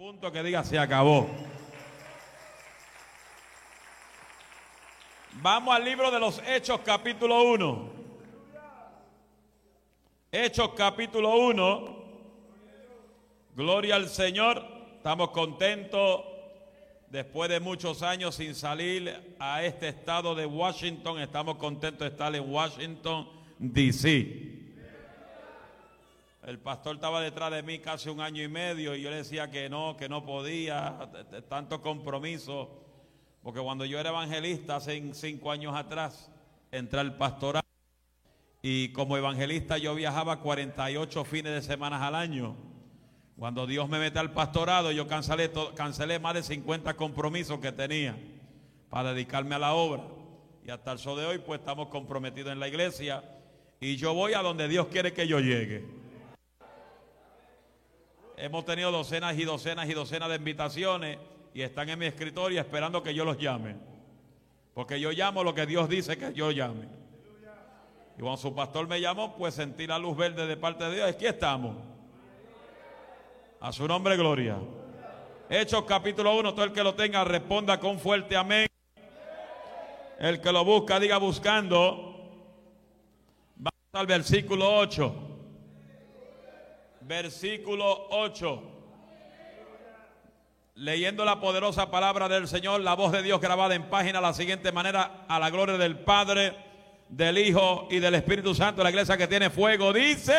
Punto que diga se acabó. Vamos al libro de los Hechos capítulo 1. Hechos capítulo 1. Gloria al Señor. Estamos contentos después de muchos años sin salir a este estado de Washington. Estamos contentos de estar en Washington, D.C. El pastor estaba detrás de mí casi un año y medio y yo le decía que no, que no podía, tanto compromiso. Porque cuando yo era evangelista hace cinco años atrás, entré al pastorado y como evangelista yo viajaba 48 fines de semana al año. Cuando Dios me mete al pastorado, yo cancelé, cancelé más de 50 compromisos que tenía para dedicarme a la obra. Y hasta el sol de hoy, pues estamos comprometidos en la iglesia. Y yo voy a donde Dios quiere que yo llegue. Hemos tenido docenas y docenas y docenas de invitaciones y están en mi escritorio esperando que yo los llame. Porque yo llamo lo que Dios dice que yo llame. Y cuando su pastor me llamó, pues sentí la luz verde de parte de Dios. Aquí estamos. A su nombre, gloria. Hechos capítulo 1, todo el que lo tenga responda con fuerte amén. El que lo busca, diga buscando. Vamos al versículo 8 versículo 8. Leyendo la poderosa palabra del Señor, la voz de Dios grabada en página, la siguiente manera, a la gloria del Padre, del Hijo y del Espíritu Santo, la iglesia que tiene fuego, dice,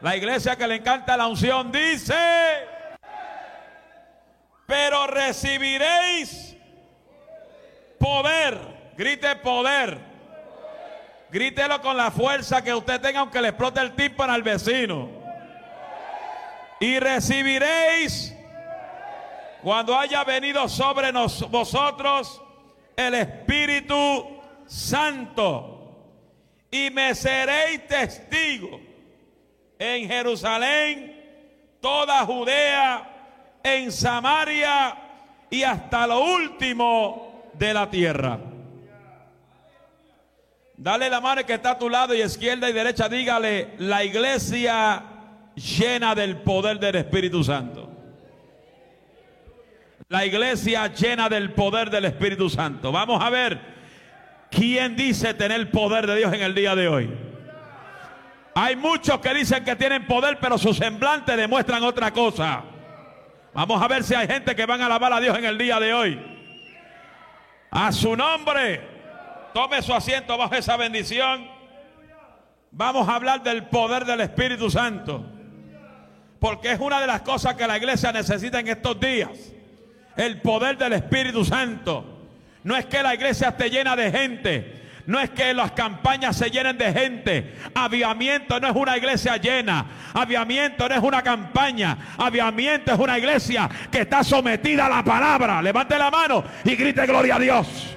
la iglesia que le encanta la unción, dice, pero recibiréis poder, grite poder Grítelo con la fuerza que usted tenga, aunque le explote el tímpano al vecino. Y recibiréis, cuando haya venido sobre vosotros, el Espíritu Santo. Y me seréis testigo en Jerusalén, toda Judea, en Samaria y hasta lo último de la tierra. Dale la mano que está a tu lado y izquierda y derecha, dígale, la iglesia llena del poder del Espíritu Santo. La iglesia llena del poder del Espíritu Santo. Vamos a ver quién dice tener poder de Dios en el día de hoy. Hay muchos que dicen que tienen poder, pero su semblante demuestran otra cosa. Vamos a ver si hay gente que van a alabar a Dios en el día de hoy. A su nombre. Tome su asiento bajo esa bendición. Vamos a hablar del poder del Espíritu Santo. Porque es una de las cosas que la iglesia necesita en estos días. El poder del Espíritu Santo. No es que la iglesia esté llena de gente. No es que las campañas se llenen de gente. Aviamiento no es una iglesia llena. Aviamiento no es una campaña. Aviamiento es una iglesia que está sometida a la palabra. Levante la mano y grite gloria a Dios.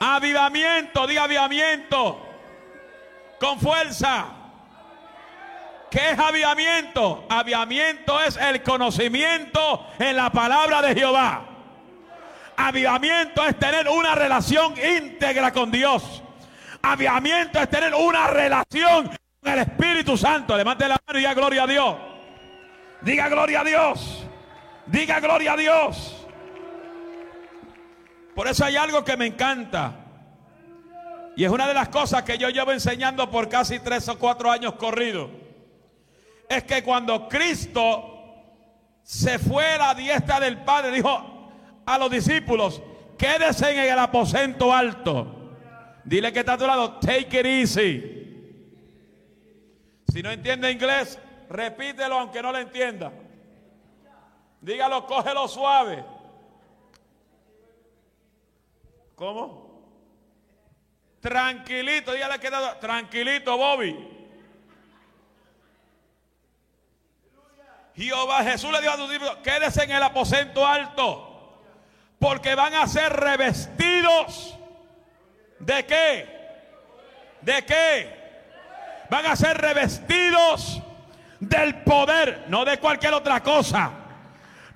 Avivamiento, diga avivamiento. Con fuerza. ¿Qué es avivamiento? Avivamiento es el conocimiento en la palabra de Jehová. Avivamiento es tener una relación íntegra con Dios. Avivamiento es tener una relación con el Espíritu Santo. Levante la mano y diga gloria a Dios. Diga gloria a Dios. Diga gloria a Dios. Por eso hay algo que me encanta. Y es una de las cosas que yo llevo enseñando por casi tres o cuatro años corridos. Es que cuando Cristo se fue a la diestra del Padre, dijo a los discípulos, quédense en el aposento alto. Dile que está a tu lado, take it easy. Si no entiende inglés, repítelo aunque no lo entienda. Dígalo, cógelo suave. ¿Cómo? Tranquilito, dígale que tranquilito, Bobby. Jehová Jesús le dijo a sus discípulos, quédese en el aposento alto, porque van a ser revestidos de qué? ¿De qué? Van a ser revestidos del poder, no de cualquier otra cosa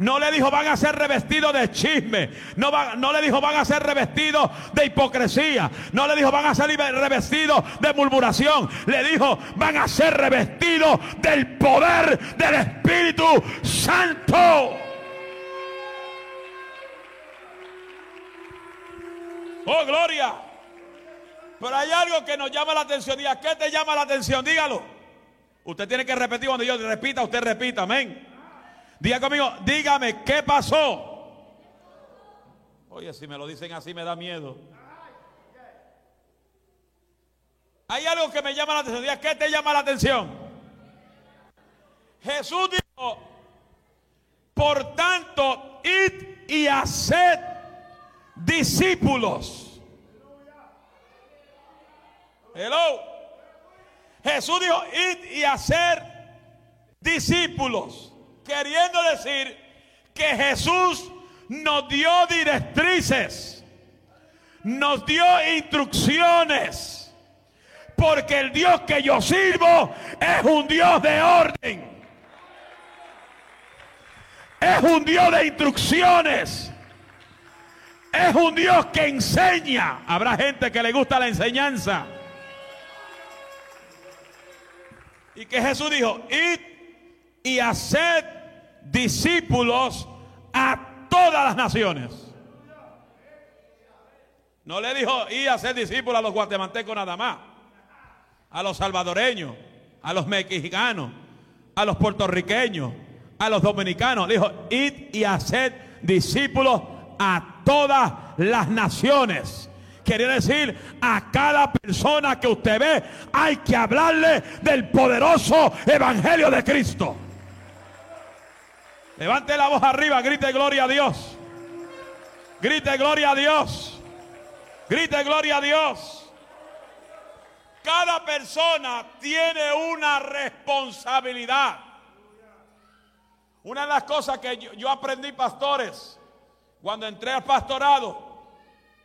No le dijo van a ser revestidos de chisme. No, no le dijo van a ser revestidos de hipocresía. No le dijo van a ser revestidos de murmuración. Le dijo van a ser revestidos del poder del Espíritu Santo. Oh, gloria. Pero hay algo que nos llama la atención. ¿Y a qué te llama la atención? Dígalo. Usted tiene que repetir cuando yo repita, usted repita, amén. Diga conmigo, dígame, ¿qué pasó? Oye, si me lo dicen así me da miedo. Hay algo que me llama la atención. Diga, ¿qué te llama la atención? Jesús dijo, por tanto, id y haced discípulos. Hello. Jesús dijo, id y hacer discípulos queriendo decir que Jesús nos dio directrices, nos dio instrucciones, porque el Dios que yo sirvo es un Dios de orden. Es un Dios de instrucciones. Es un Dios que enseña. Habrá gente que le gusta la enseñanza. Y que Jesús dijo, id y haced discípulos a todas las naciones. No le dijo ir a ser discípulos a los guatemaltecos nada más, a los salvadoreños, a los mexicanos, a los puertorriqueños, a los dominicanos. Le dijo, id y haced discípulos a todas las naciones. Quería decir, a cada persona que usted ve hay que hablarle del poderoso evangelio de Cristo. Levante la voz arriba, grite gloria a Dios. Grite gloria a Dios. Grite gloria a Dios. Cada persona tiene una responsabilidad. Una de las cosas que yo, aprendí, pastores, cuando entré al pastorado,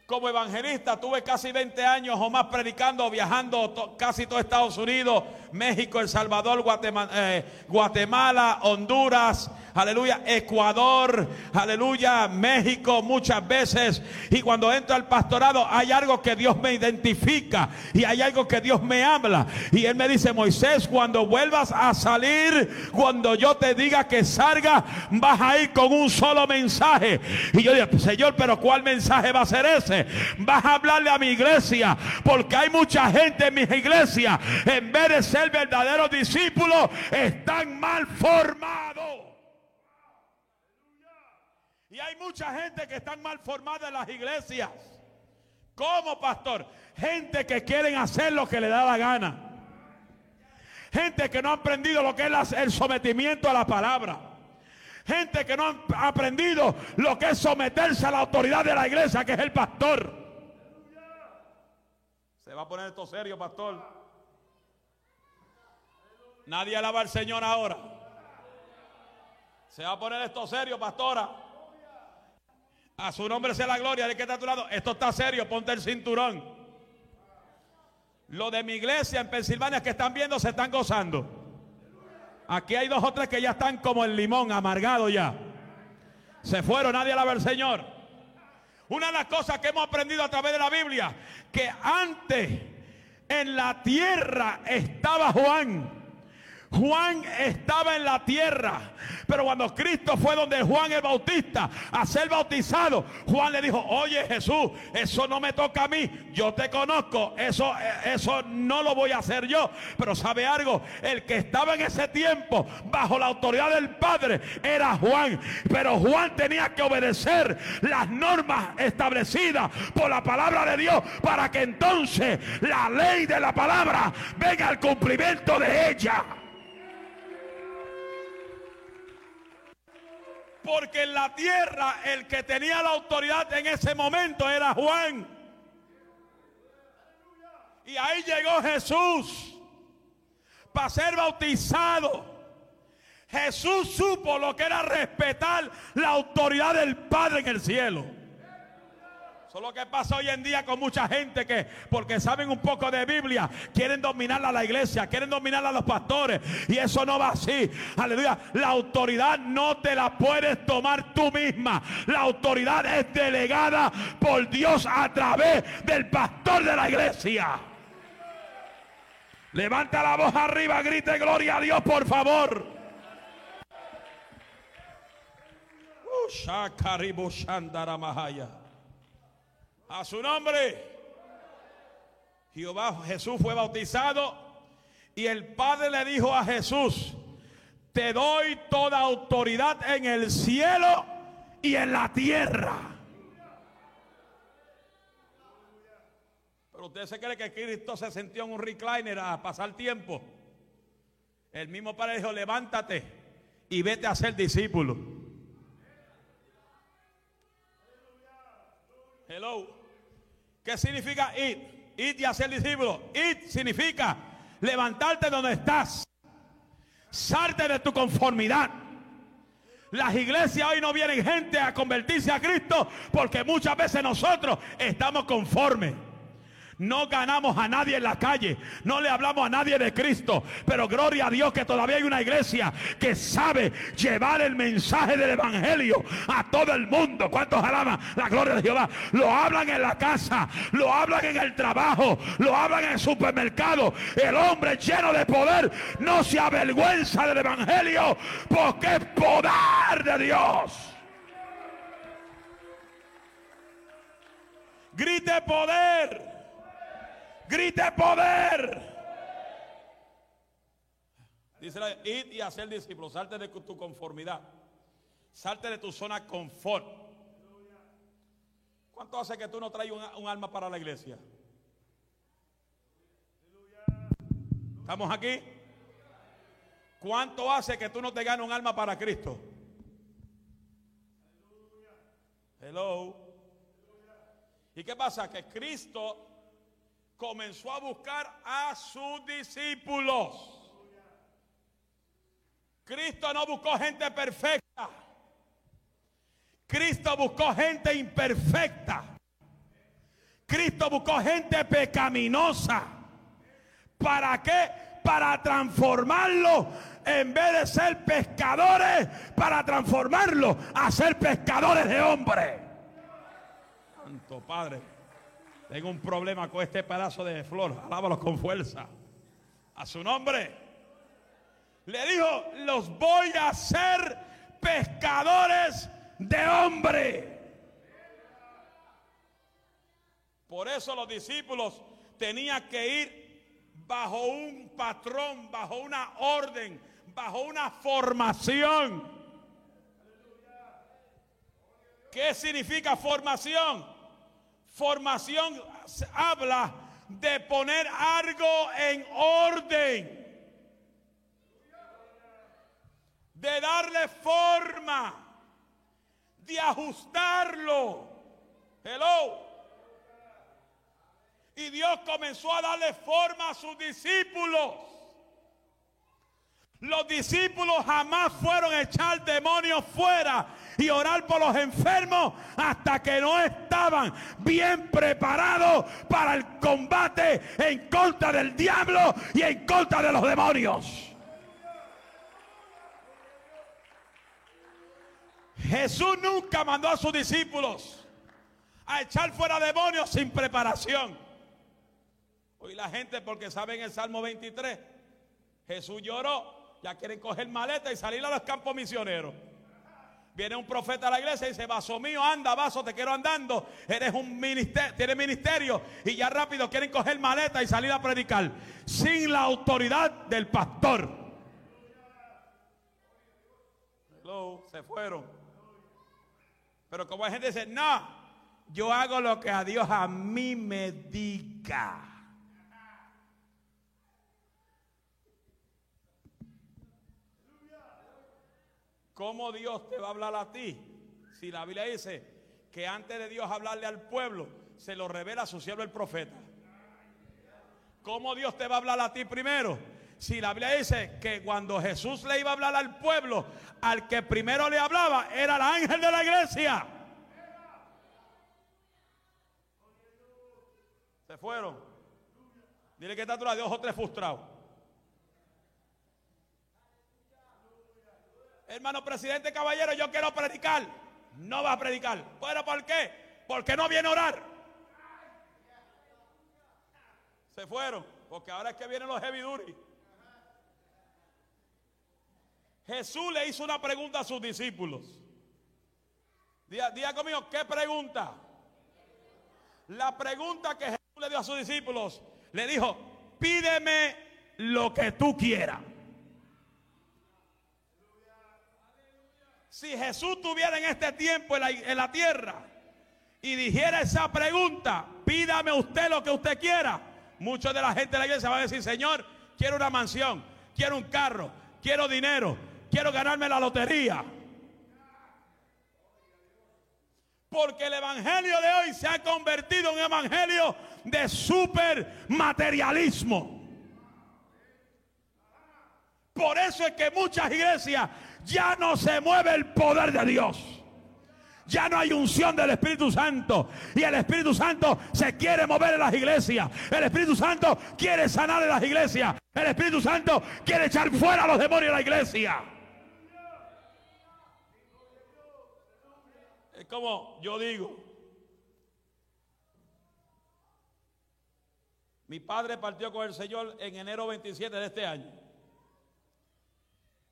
como evangelista tuve casi 20 años o más predicando, viajando casi todo Estados Unidos, México, El Salvador, eh, Guatemala, Honduras, aleluya, Ecuador, aleluya, México muchas veces. Y cuando entro al pastorado hay algo que Dios me identifica y hay algo que Dios me habla. Y Él me dice, Moisés, cuando vuelvas a salir, cuando yo te diga que salga, vas a ir con un solo mensaje. Y yo digo, Señor, pero ¿cuál mensaje va a ser ese? Vas a hablarle a mi iglesia. Porque hay mucha gente en mi iglesia. En vez de ser verdaderos discípulos, están mal formados. Y hay mucha gente que están mal formada en las iglesias. ¿Cómo, pastor? Gente que quieren hacer lo que le da la gana. Gente que no ha aprendido lo que es el sometimiento a la palabra. Gente que no ha aprendido lo que es someterse a la autoridad de la iglesia, que es el pastor. Se va a poner esto serio, pastor. Nadie alaba al Señor ahora. Se va a poner esto serio, pastora. A su nombre sea la gloria. ¿De que está a tu lado? Esto está serio, ponte el cinturón. Lo de mi iglesia en Pensilvania que están viendo se están gozando. Aquí hay dos o tres que ya están como el limón, amargado ya. Se fueron, nadie alaba al Señor. Una de las cosas que hemos aprendido a través de la Biblia, que antes en la tierra estaba Juan. Juan estaba en la tierra, pero cuando Cristo fue donde Juan el Bautista a ser bautizado, Juan le dijo, oye Jesús, eso no me toca a mí, yo te conozco, eso, eso no lo voy a hacer yo. Pero sabe algo, el que estaba en ese tiempo bajo la autoridad del Padre era Juan, pero Juan tenía que obedecer las normas establecidas por la palabra de Dios para que entonces la ley de la palabra venga al cumplimiento de ella. Porque en la tierra el que tenía la autoridad en ese momento era Juan. Y ahí llegó Jesús para ser bautizado. Jesús supo lo que era respetar la autoridad del Padre en el cielo. Lo que pasa hoy en día con mucha gente que, porque saben un poco de Biblia, quieren dominar a la iglesia, quieren dominar a los pastores. Y eso no va así. Aleluya. La autoridad no te la puedes tomar tú misma. La autoridad es delegada por Dios a través del pastor de la iglesia. Levanta la voz arriba, grite gloria a Dios, por favor. A su nombre. Jehová Jesús fue bautizado y el Padre le dijo a Jesús, te doy toda autoridad en el cielo y en la tierra. Pero usted se cree que Cristo se sentió en un recliner a pasar tiempo. El mismo Padre dijo, levántate y vete a ser discípulo. Hello. ¿Qué significa ir? Ir y hacer discípulo. Ir significa levantarte donde estás. Salte de tu conformidad. Las iglesias hoy no vienen gente a convertirse a Cristo porque muchas veces nosotros estamos conformes. No ganamos a nadie en la calle. No le hablamos a nadie de Cristo. Pero gloria a Dios que todavía hay una iglesia que sabe llevar el mensaje del Evangelio a todo el mundo. ¿Cuántos alaban la gloria de Jehová? Lo hablan en la casa, lo hablan en el trabajo, lo hablan en el supermercado. El hombre lleno de poder no se avergüenza del Evangelio porque es poder de Dios. Grite poder. Grite poder. Dice, id y hacer discípulos. Salte de tu conformidad. Salte de tu zona confort. ¿Cuánto hace que tú no traes un, alma para la iglesia? ¿Estamos aquí? ¿Cuánto hace que tú no te ganes un alma para Cristo? Hello. ¿Y qué pasa? Que Cristo comenzó a buscar a sus discípulos. Cristo no buscó gente perfecta. Cristo buscó gente imperfecta. Cristo buscó gente pecaminosa. ¿Para qué? Para transformarlo en vez de ser pescadores, para transformarlo a ser pescadores de hombres. Santo Padre. Tengo un problema con este pedazo de flor. Alábalo con fuerza. A su nombre. Le dijo, los voy a hacer pescadores de hombre. Por eso los discípulos tenían que ir bajo un patrón, bajo una orden, bajo una formación. ¿Qué significa formación? Formación habla de poner algo en orden. De darle forma. De ajustarlo. Hello. Y Dios comenzó a darle forma a sus discípulos. Los discípulos jamás fueron a echar demonios fuera y orar por los enfermos hasta que no estaban bien preparados para el combate en contra del diablo y en contra de los demonios. Jesús nunca mandó a sus discípulos a echar fuera demonios sin preparación. Hoy la gente, porque saben el Salmo 23, Jesús lloró, ya quieren coger maleta y salir a los campos misioneros. Viene un profeta a la iglesia y dice, vaso mío, anda, vaso, te quiero andando. Eres un ministerio, tienes ministerio. Y ya rápido quieren coger maleta y salir a predicar. Sin la autoridad del pastor. Se fueron. Pero como hay gente dice, no, yo hago lo que a Dios a mí me diga. ¿Cómo Dios te va a hablar a ti? Si la Biblia dice que antes de Dios hablarle al pueblo, se lo revela a su siervo el profeta. ¿Cómo Dios te va a hablar a ti primero? Si la Biblia dice que cuando Jesús le iba a hablar al pueblo, al que primero le hablaba era el ángel de la iglesia. Se fueron. Dile que está a tu lado, dos o tres frustrados. Hermano presidente caballero, yo quiero predicar. No va a predicar. Bueno, ¿por qué? Porque no viene a orar. Se fueron. Porque ahora es que vienen los heavy Jesús le hizo una pregunta a sus discípulos. Diga, conmigo, ¿qué pregunta? La pregunta que Jesús le dio a sus discípulos, le dijo, pídeme lo que tú quieras. Si Jesús tuviera en este tiempo en la, tierra y dijera esa pregunta, pídame usted lo que usted quiera, mucha de la gente de la iglesia va a decir, Señor, quiero una mansión, quiero un carro, quiero dinero, quiero ganarme la lotería. Porque el evangelio de hoy se ha convertido en un evangelio de super materialismo. Por eso es que muchas iglesias ya no se mueve el poder de Dios. Ya no hay unción del Espíritu Santo. Y el Espíritu Santo se quiere mover en las iglesias. El Espíritu Santo quiere sanar en las iglesias. El Espíritu Santo quiere echar fuera a los demonios de la iglesia. Es como yo digo. Mi padre partió con el Señor en enero 27 de este año.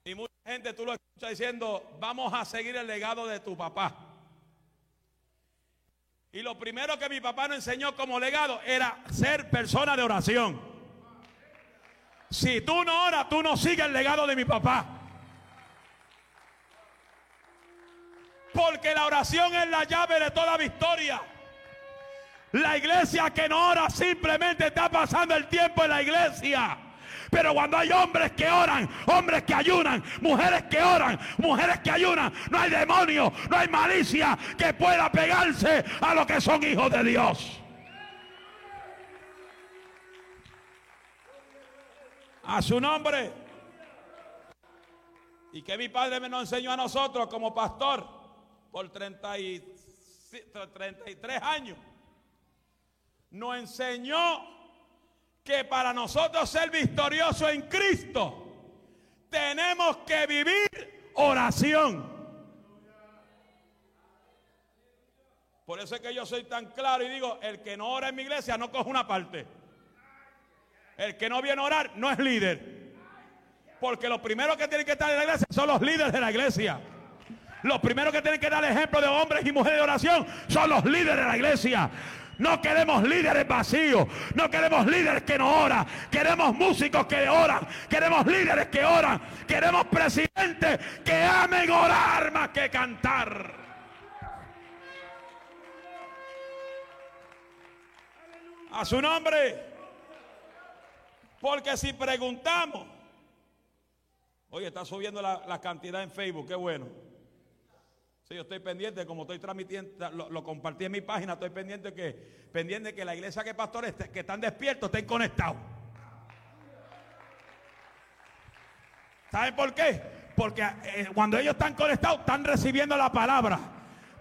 Y mucha gente tú lo escuchas diciendo, vamos a seguir el legado de tu papá. Y lo primero que mi papá nos enseñó como legado era ser persona de oración. Si tú no oras, tú no sigues el legado de mi papá. Porque la oración es la llave de toda victoria. La iglesia que no ora simplemente está pasando el tiempo en la iglesia. Pero cuando hay hombres que oran, hombres que ayunan, mujeres que oran, mujeres que ayunan, no hay demonio, no hay malicia que pueda pegarse a los que son hijos de Dios. A su nombre. Y que mi padre me nos enseñó a nosotros como pastor por 33 años. Nos enseñó que para nosotros ser victoriosos en Cristo, tenemos que vivir oración. Por eso es que yo soy tan claro y digo, el que no ora en mi iglesia no coge una parte. El que no viene a orar no es líder. Porque los primeros que tienen que estar en la iglesia son los líderes de la iglesia. Los primeros que tienen que dar ejemplo de hombres y mujeres de oración son los líderes de la iglesia. No queremos líderes vacíos. No queremos líderes que no oran. Queremos músicos que oran. Queremos líderes que oran. Queremos presidentes que amen orar más que cantar. A su nombre. Porque si preguntamos. Oye, está subiendo la, cantidad en Facebook. Qué bueno. Sí, yo estoy pendiente, como estoy transmitiendo, lo, compartí en mi página, estoy pendiente que, pendiente que la iglesia que pastores que están despiertos estén conectados. ¿Saben por qué? Porque eh, cuando ellos están conectados, están recibiendo la palabra.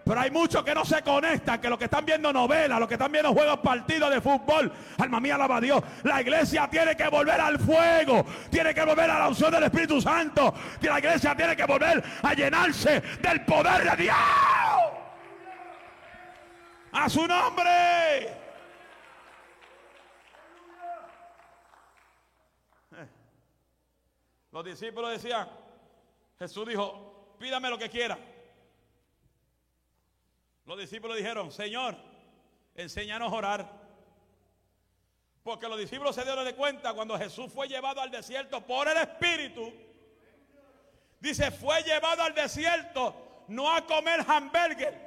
Pero hay muchos que no se conectan, que los que están viendo novelas, los que están viendo juegos partidos de fútbol, alma mía, alaba a Dios. La iglesia tiene que volver al fuego, tiene que volver a la unción del Espíritu Santo. La iglesia tiene que volver a llenarse del poder de Dios. A su nombre. Los discípulos decían, Jesús dijo, pídame lo que quiera. Los discípulos dijeron, Señor, enséñanos a orar. Porque los discípulos se dieron de cuenta cuando Jesús fue llevado al desierto por el Espíritu. Dice, fue llevado al desierto no a comer hamburger.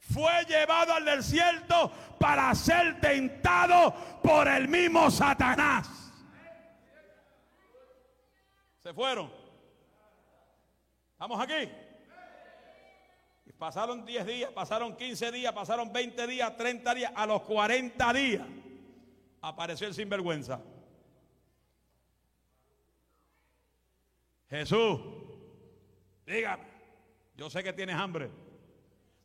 Fue llevado al desierto para ser tentado por el mismo Satanás. Se fueron. ¿Vamos aquí? Pasaron 10 días, pasaron 15 días, pasaron 20 días, 30 días. A los 40 días apareció el sinvergüenza. Jesús, dígame, yo sé que tienes hambre.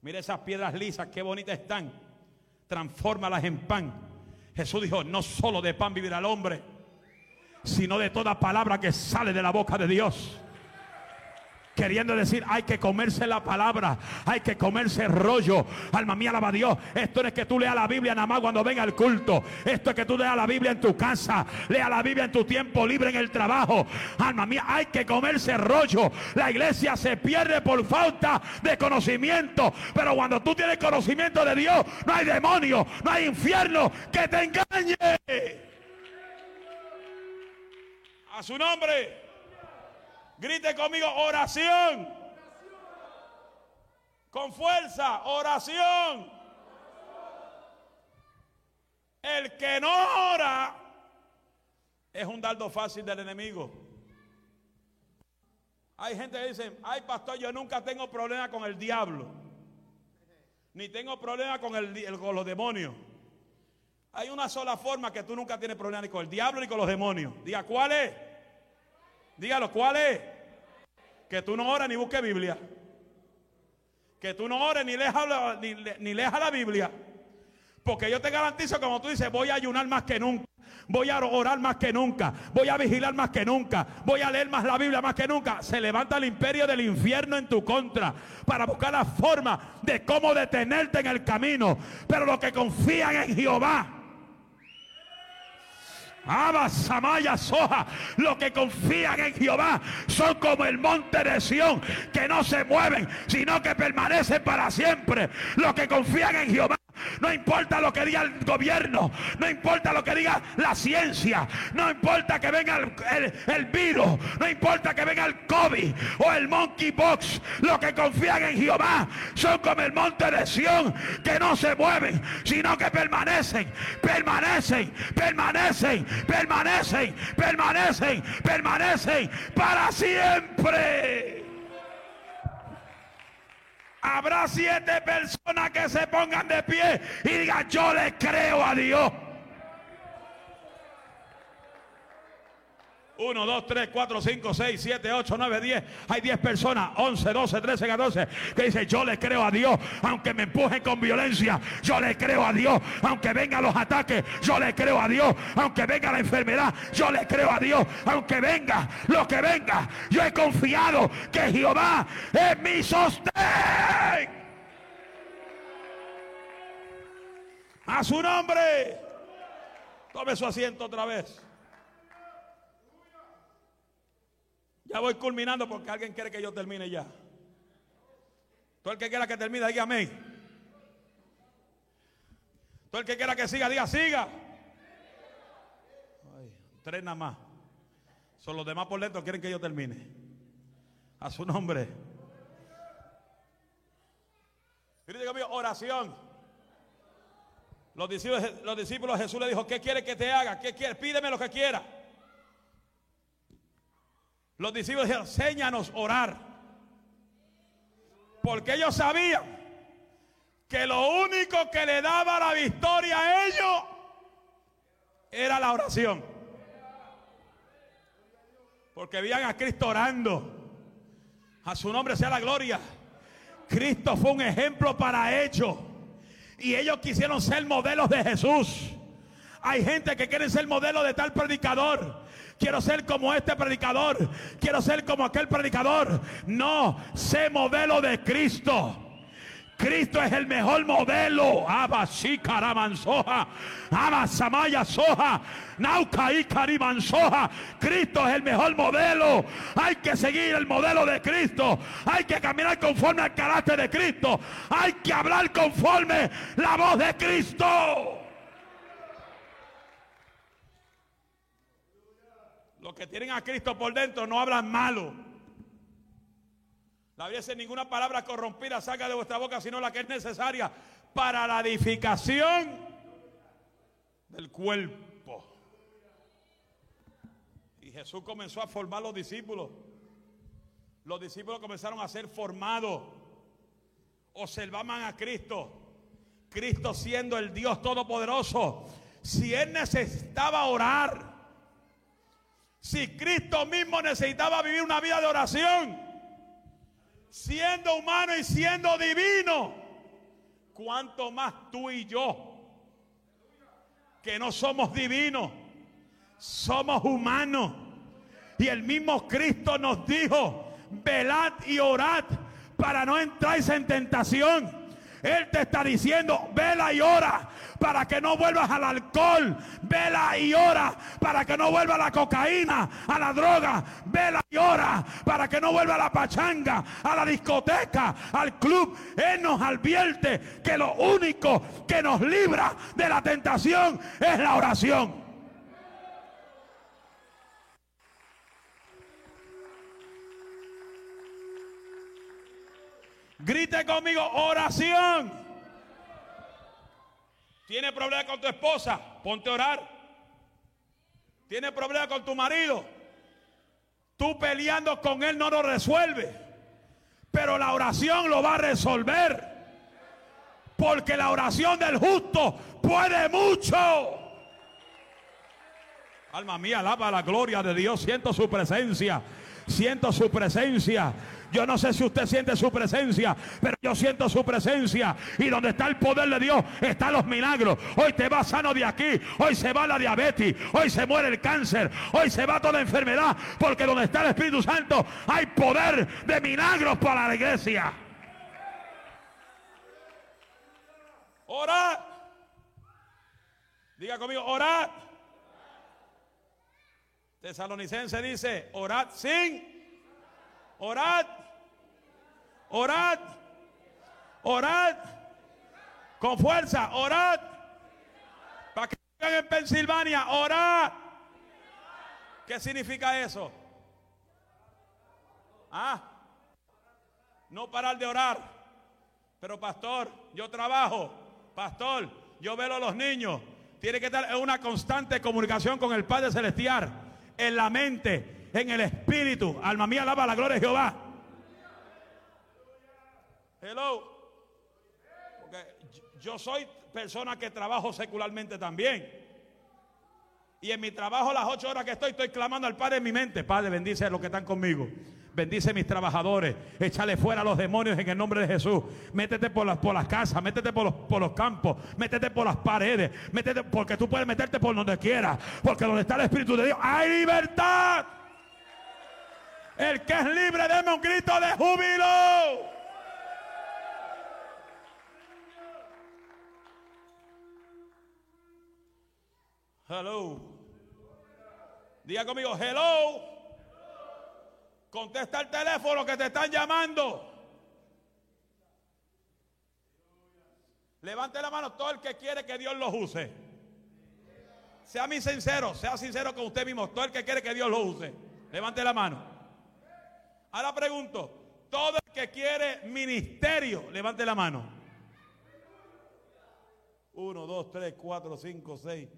Mira esas piedras lisas, qué bonitas están. transfórmalas en pan. Jesús dijo, no solo de pan vivirá el hombre, sino de toda palabra que sale de la boca de Dios. Queriendo decir, hay que comerse la palabra, hay que comerse rollo. Alma mía, alaba a Dios. Esto no es que tú leas la Biblia nada más cuando venga el culto. Esto es que tú leas la Biblia en tu casa, lea la Biblia en tu tiempo libre en el trabajo. Alma mía, hay que comerse rollo. La iglesia se pierde por falta de conocimiento. Pero cuando tú tienes conocimiento de Dios, no hay demonio, no hay infierno que te engañe. A su nombre. Grite conmigo, oración. Con fuerza, oración. El que no ora es un dardo fácil del enemigo. Hay gente que dice, ay pastor, yo nunca tengo problema con el diablo. Ni tengo problema con, el, con los demonios. Hay una sola forma que tú nunca tienes problema ni con el diablo ni con los demonios. Diga, ¿cuál es? Dígalo, ¿cuál es? Que tú no ores ni busques Biblia. Que tú no ores ni leas, ni, ni la Biblia. Porque yo te garantizo, como tú dices, voy a ayunar más que nunca. Voy a orar más que nunca. Voy a vigilar más que nunca. Voy a leer más la Biblia más que nunca. Se levanta el imperio del infierno en tu contra para buscar la forma de cómo detenerte en el camino. Pero los que confían en Jehová Abba, Samaya, Soja, los que confían en Jehová son como el monte de Sión, que no se mueven, sino que permanecen para siempre. Los que confían en Jehová no importa lo que diga el gobierno, no importa lo que diga la ciencia, no importa que venga el, virus, no importa que venga el COVID o el monkeypox, los que confían en Jehová son como el monte de Sión, que no se mueven, sino que permanecen, permanecen, permanecen, permanecen, permanecen, permanecen para siempre. Habrá siete personas que se pongan de pie y digan, yo le creo a Dios. 1, 2, 3, 4, 5, 6, 7, 8, 9, 10. Hay 10 personas, 11, 12, 13, 14, que dicen, yo le creo a Dios, aunque me empujen con violencia, yo le creo a Dios, aunque vengan los ataques, yo le creo a Dios, aunque venga la enfermedad, yo le creo a Dios, aunque venga lo que venga, yo he confiado que Jehová es mi sostén. A su nombre. Tome su asiento otra vez. Ya voy culminando porque alguien quiere que yo termine ya. Todo el que quiera que termine, diga amén. Todo el que quiera que siga, diga siga. tres nada más. Son los demás por dentro quieren que yo termine. A su nombre. Diga oración. Los discípulos, los discípulos Jesús le dijo, ¿qué quiere que te haga? ¿Qué quiere? Pídeme lo que quiera. Los discípulos dijeron, enséñanos orar. Porque ellos sabían que lo único que le daba la victoria a ellos era la oración. Porque veían a Cristo orando. A su nombre sea la gloria. Cristo fue un ejemplo para ellos. Y ellos quisieron ser modelos de Jesús. Hay gente que quiere ser modelo de tal predicador. Quiero ser como este predicador. Quiero ser como aquel predicador. No, sé modelo de Cristo. Cristo es el mejor modelo. Aba Karamansoja. Aba Samaya Soja. Naukai Karimansoja. Cristo es el mejor modelo. Hay que seguir el modelo de Cristo. Hay que caminar conforme al carácter de Cristo. Hay que hablar conforme la voz de Cristo. Que tienen a Cristo por dentro no hablan malo. La Biblia dice ninguna palabra corrompida salga de vuestra boca, sino la que es necesaria para la edificación del cuerpo. Y Jesús comenzó a formar los discípulos. Los discípulos comenzaron a ser formados. Observaban a Cristo. Cristo siendo el Dios Todopoderoso. Si Él necesitaba orar si Cristo mismo necesitaba vivir una vida de oración, siendo humano y siendo divino, ¿cuánto más tú y yo? que no somos divinos, somos humanos. Y el mismo Cristo nos dijo, velad y orad para no entrar en tentación. Él te está diciendo, vela y ora para que no vuelvas al alcohol. Vela y ora para que no vuelva a la cocaína, a la droga. Vela y ora para que no vuelva a la pachanga, a la discoteca, al club. Él nos advierte que lo único que nos libra de la tentación es la oración. Grite conmigo, oración. ¿Tiene problema con tu esposa? Ponte a orar. ¿Tiene problema con tu marido? Tú peleando con él no lo resuelve. Pero la oración lo va a resolver. Porque la oración del justo puede mucho. Alma mía, alaba la gloria de Dios. Siento su presencia. Siento su presencia. Yo no sé si usted siente su presencia, pero yo siento su presencia. Y donde está el poder de Dios, están los milagros. Hoy te va sano de aquí. Hoy se va la diabetes. Hoy se muere el cáncer. Hoy se va toda enfermedad. Porque donde está el Espíritu Santo hay poder de milagros para la iglesia. Orad. Diga conmigo, orad. Tesalonicense dice, orad sin. Orad orad, orad, con fuerza, orad. Para que vengan en Pensilvania, orad. ¿Qué significa eso? Ah, no parar de orar. Pero pastor, yo trabajo. Pastor, yo veo a los niños. Tiene que estar en una constante comunicación con el Padre Celestial. En la mente, en el espíritu. Alma mía, alaba la gloria de Jehová. Hello. Porque yo soy persona que trabajo secularmente también. Y en mi trabajo, las ocho horas que estoy, estoy clamando al Padre en mi mente. Padre, bendice a los que están conmigo. Bendice a mis trabajadores. Échale fuera a los demonios en el nombre de Jesús. Métete por las, por las casas, métete por los, por los campos, métete por las paredes. Métete porque tú puedes meterte por donde quieras. Porque donde está el Espíritu de Dios hay libertad. El que es libre, deme un grito de júbilo. Hello. Diga conmigo, hello. Contesta el teléfono que te están llamando. Levante la mano todo el que quiere que Dios los use. Sea mi sincero, sea sincero con usted mismo. Todo el que quiere que Dios lo use. Levante la mano. Ahora pregunto, todo el que quiere ministerio, levante la mano. Uno, dos, tres, cuatro, cinco, seis.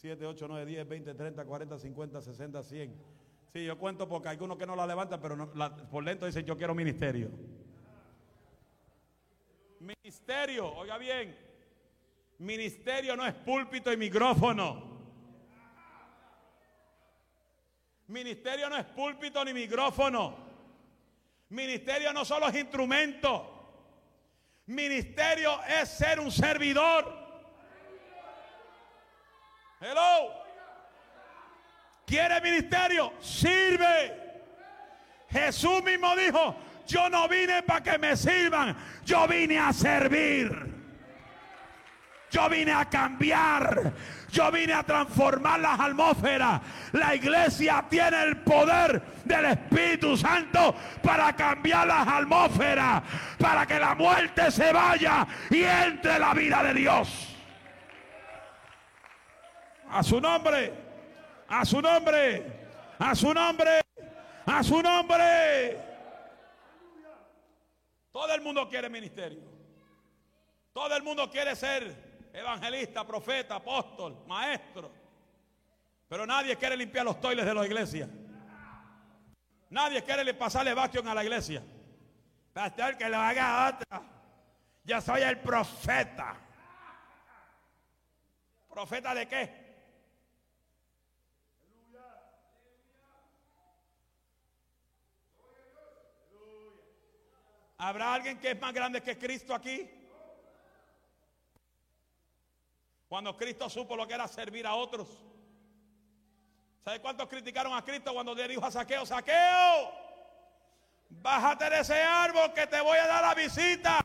7, 8, 9, 10, 20, 30, 40, 50, 60, 100. Sí, yo cuento porque hay algunos que no la levantan, pero por lento dicen yo quiero ministerio. Ministerio, oiga bien, ministerio no es púlpito y micrófono. Ministerio no es púlpito ni micrófono. Ministerio no solo es instrumento. Ministerio es ser un servidor. Hello. ¿Quiere ministerio? Sirve. Jesús mismo dijo, yo no vine para que me sirvan, yo vine a servir. Yo vine a cambiar. Yo vine a transformar las atmósferas. La iglesia tiene el poder del Espíritu Santo para cambiar las atmósferas. Para que la muerte se vaya y entre la vida de Dios. A su nombre. A su nombre. A su nombre. A su nombre. Todo el mundo quiere ministerio. Todo el mundo quiere ser evangelista, profeta, apóstol, maestro. Pero nadie quiere limpiar los toiles de la iglesia. Nadie quiere pasarle vacuum a la iglesia. Pastor, que lo haga otra. Yo soy el profeta. ¿Profeta de qué? ¿Habrá alguien que es más grande que Cristo aquí? Cuando Cristo supo lo que era servir a otros. ¿Sabe cuántos criticaron a Cristo cuando le dijo a Saqueo, Saqueo, bájate de ese árbol que te voy a dar la visita?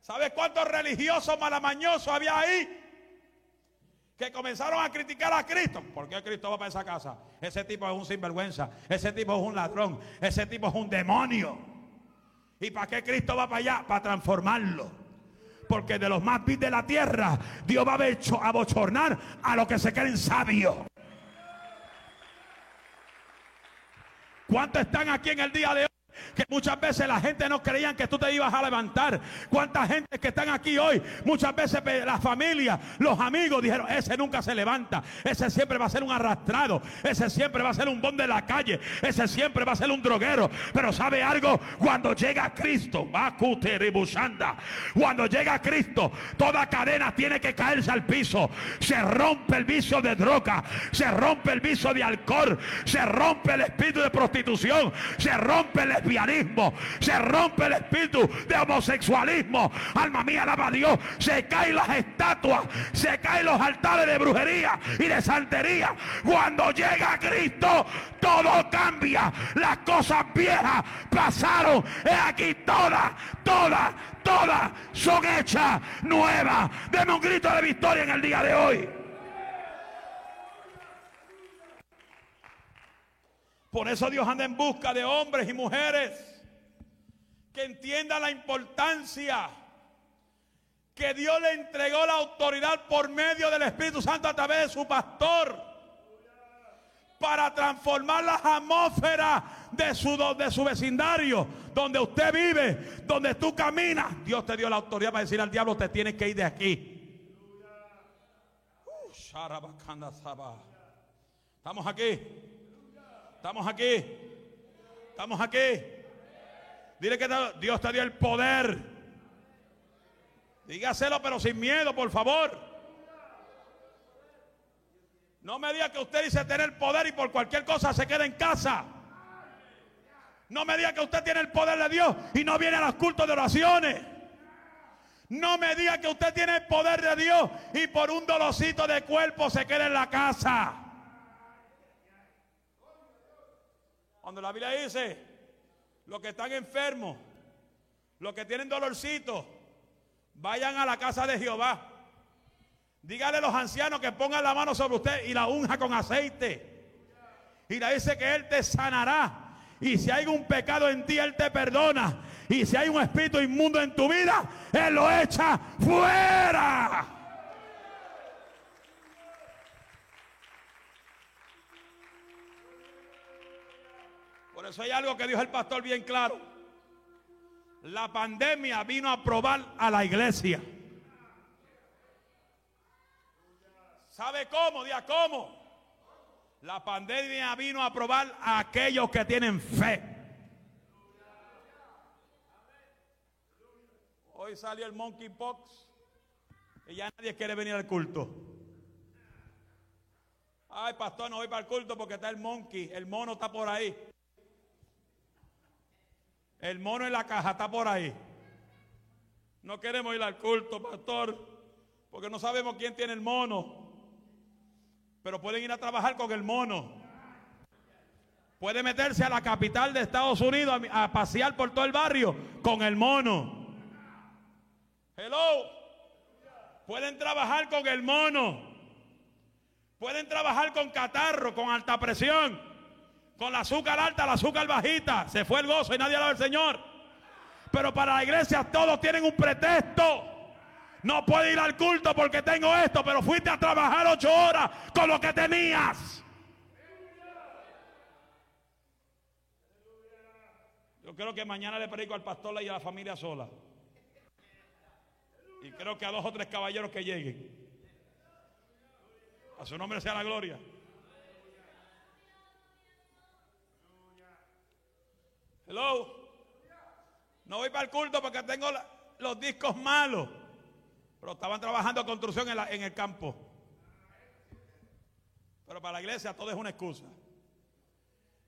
¿Sabes cuántos religiosos malamañosos había ahí? Que comenzaron a criticar a Cristo. ¿Por qué Cristo va para esa casa? Ese tipo es un sinvergüenza. Ese tipo es un ladrón. Ese tipo es un demonio. ¿Y para qué Cristo va para allá? Para transformarlo. Porque de los más vil de la tierra, Dios va a bochornar a los que se creen sabios. ¿Cuántos están aquí en el día de? Que muchas veces la gente no creían que tú te ibas a levantar. ¿Cuánta gente que están aquí hoy? Muchas veces la familia, los amigos dijeron, ese nunca se levanta, ese siempre va a ser un arrastrado, ese siempre va a ser un bon de la calle, ese siempre va a ser un droguero. Pero ¿sabe algo? Cuando llega Cristo, cuando llega Cristo, toda cadena tiene que caerse al piso. Se rompe el vicio de droga, se rompe el vicio de alcohol, se rompe el espíritu de prostitución, se rompe el se rompe el espíritu de homosexualismo. Alma mía, alaba a Dios. Se caen las estatuas, se caen los altares de brujería y de santería. Cuando llega Cristo, todo cambia. Las cosas viejas pasaron. He aquí todas, todas, todas son hechas nuevas. Deme un grito de victoria en el día de hoy. Por eso Dios anda en busca de hombres y mujeres que entiendan la importancia que Dios le entregó la autoridad por medio del Espíritu Santo a través de su pastor para transformar las atmósferas de su, de su vecindario, donde usted vive, donde tú caminas. Dios te dio la autoridad para decir al diablo, te tienes que ir de aquí. Uh, Estamos aquí. Estamos aquí. Estamos aquí. Dile que Dios te dio el poder. Dígaselo, pero sin miedo, por favor. No me diga que usted dice tener poder y por cualquier cosa se queda en casa. No me diga que usted tiene el poder de Dios y no viene a los cultos de oraciones. No me diga que usted tiene el poder de Dios y por un dolocito de cuerpo se queda en la casa. Cuando la Biblia dice, los que están enfermos, los que tienen dolorcito, vayan a la casa de Jehová. Dígale a los ancianos que pongan la mano sobre usted y la unja con aceite. Y le dice que Él te sanará. Y si hay un pecado en ti, Él te perdona. Y si hay un espíritu inmundo en tu vida, Él lo echa fuera. Eso hay algo que dijo el pastor bien claro. La pandemia vino a probar a la iglesia. ¿Sabe cómo? Día cómo. La pandemia vino a probar a aquellos que tienen fe. Hoy salió el monkeypox y ya nadie quiere venir al culto. Ay, pastor, no voy para el culto porque está el monkey, el mono está por ahí. El mono en la caja está por ahí. No queremos ir al culto, pastor, porque no sabemos quién tiene el mono. Pero pueden ir a trabajar con el mono. Puede meterse a la capital de Estados Unidos a, pasear por todo el barrio con el mono. Hello. Pueden trabajar con el mono. Pueden trabajar con catarro, con alta presión. Con la azúcar alta, la azúcar bajita. Se fue el gozo y nadie alaba al Señor. Pero para la iglesia todos tienen un pretexto. No puedo ir al culto porque tengo esto, pero fuiste a trabajar ocho horas con lo que tenías. Yo creo que mañana le predico al pastor y a la familia sola. Y creo que a dos o tres caballeros que lleguen. A su nombre sea la gloria. Hello. No voy para el culto porque tengo los discos malos. Pero estaban trabajando construcción en, en el campo. Pero para la iglesia todo es una excusa.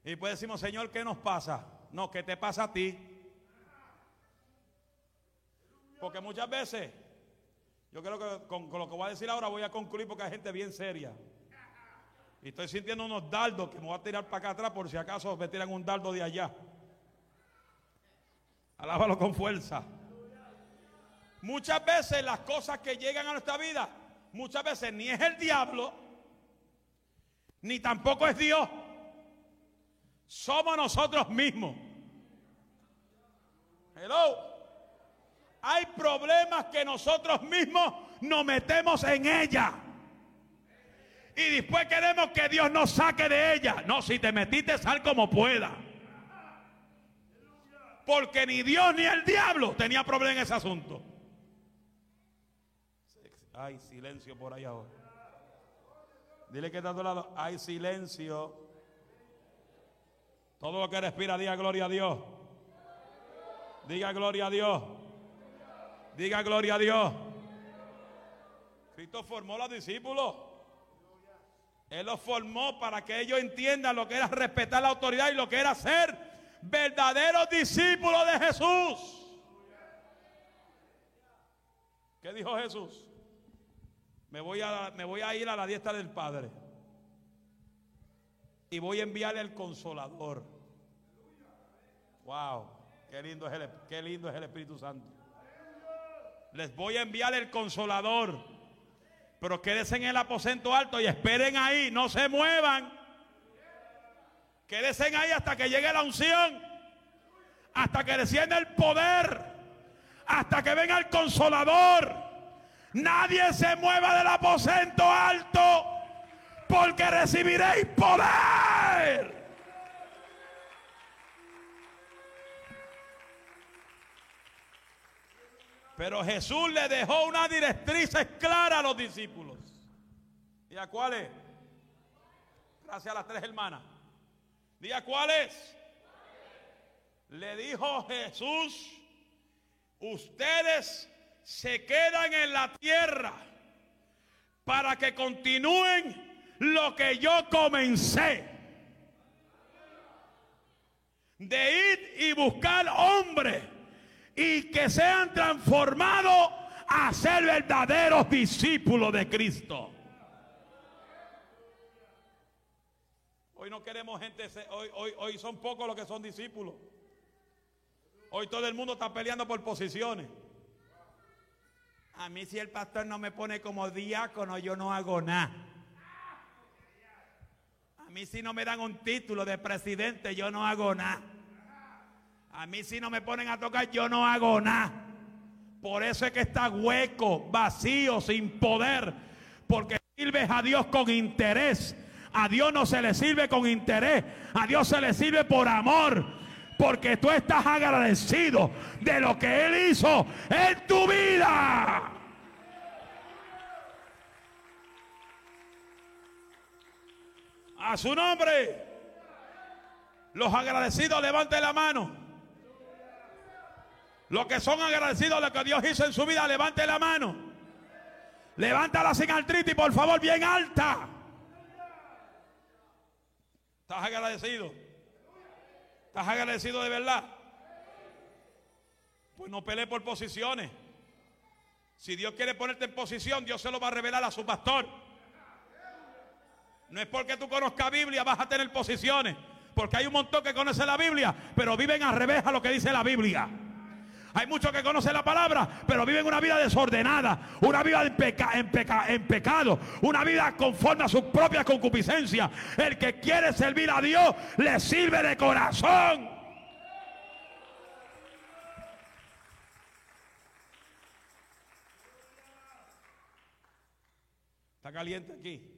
Y pues decimos, Señor, ¿qué nos pasa? No, ¿qué te pasa a ti? Porque muchas veces Yo creo que con, con, lo que voy a decir ahora voy a concluir porque hay gente bien seria. Y estoy sintiendo unos dardos que me voy a tirar para acá atrás por si acaso me tiran un dardo de allá. Alábalo con fuerza. Muchas veces las cosas que llegan a nuestra vida, muchas veces ni es el diablo, ni tampoco es Dios. Somos nosotros mismos. Hello. Hay problemas que nosotros mismos nos metemos en ella. Y después queremos que Dios nos saque de ella. No, si te metiste, sal como pueda. Porque ni Dios ni el diablo tenía problema en ese asunto. Hay silencio por ahí ahora. Dile que está a tu lado. Hay silencio. Todo lo que respira, diga gloria a Dios. Diga gloria a Dios. Diga gloria a Dios. Cristo formó a los discípulos. Él los formó para que ellos entiendan lo que era respetar la autoridad y lo que era ser verdaderos discípulos de Jesús. ¿Qué dijo Jesús? Me voy, a, ir a la diestra del Padre. Y voy a enviarle el consolador. Wow, qué lindo es el, qué lindo es el Espíritu Santo. Les voy a enviar el consolador. Pero quédense en el aposento alto y esperen ahí, no se muevan. Quédense ahí hasta que llegue la unción, hasta que descienda el poder, hasta que venga el consolador. Nadie se mueva del aposento alto porque recibiréis poder. Pero Jesús le dejó una directriz clara a los discípulos. ¿Y a cuáles? Gracias a las tres hermanas. ¿Y a cuáles? Le dijo Jesús, ustedes se quedan en la tierra para que continúen lo que yo comencé. De ir y buscar hombres y que sean transformados a ser verdaderos discípulos de Cristo. No queremos gente, hoy, hoy, hoy son pocos los que son discípulos. Hoy todo el mundo está peleando por posiciones. A mí si el pastor no me pone como diácono, yo no hago nada. A mí si no me dan un título de presidente, yo no hago nada. A mí si no me ponen a tocar, yo no hago nada. Por eso es que está hueco, vacío, sin poder. Porque sirves a Dios con interés. A Dios no se le sirve con interés. A Dios se le sirve por amor. Porque tú estás agradecido de lo que Él hizo en tu vida. A su nombre. Los agradecidos levanten la mano. Los que son agradecidos de lo que Dios hizo en su vida, levanten la mano. Levántala sin artritis, por favor, bien alta. ¿Estás agradecido? ¿Estás agradecido de verdad? Pues no pelee por posiciones. Si Dios quiere ponerte en posición, Dios se lo va a revelar a su pastor. No es porque tú conozcas Biblia, vas a tener posiciones. Porque hay un montón que conoce la Biblia, pero viven al revés a lo que dice la Biblia. Hay muchos que conocen la palabra, pero viven una vida desordenada, una vida en, en, pecado, una vida conforme a su propia concupiscencia. El que quiere servir a Dios le sirve de corazón. Está caliente aquí.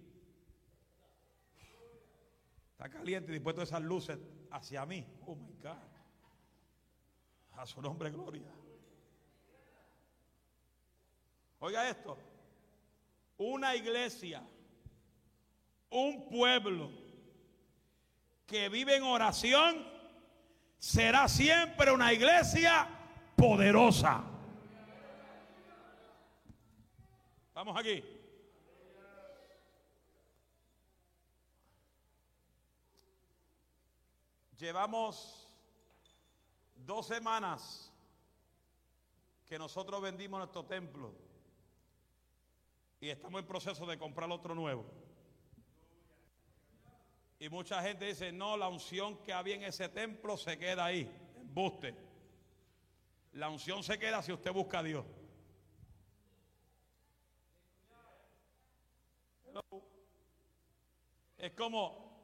Está caliente dispuesto esas luces hacia mí. Oh my God. A su nombre, gloria. Oiga esto. Una iglesia, un pueblo que vive en oración, será siempre una iglesia poderosa. Vamos aquí. Llevamos dos semanas que nosotros vendimos nuestro templo Y estamos en proceso de comprar otro nuevo. Y mucha gente dice, no, la unción que había en ese templo se queda ahí. Buste. La unción se queda si usted busca a Dios. Es como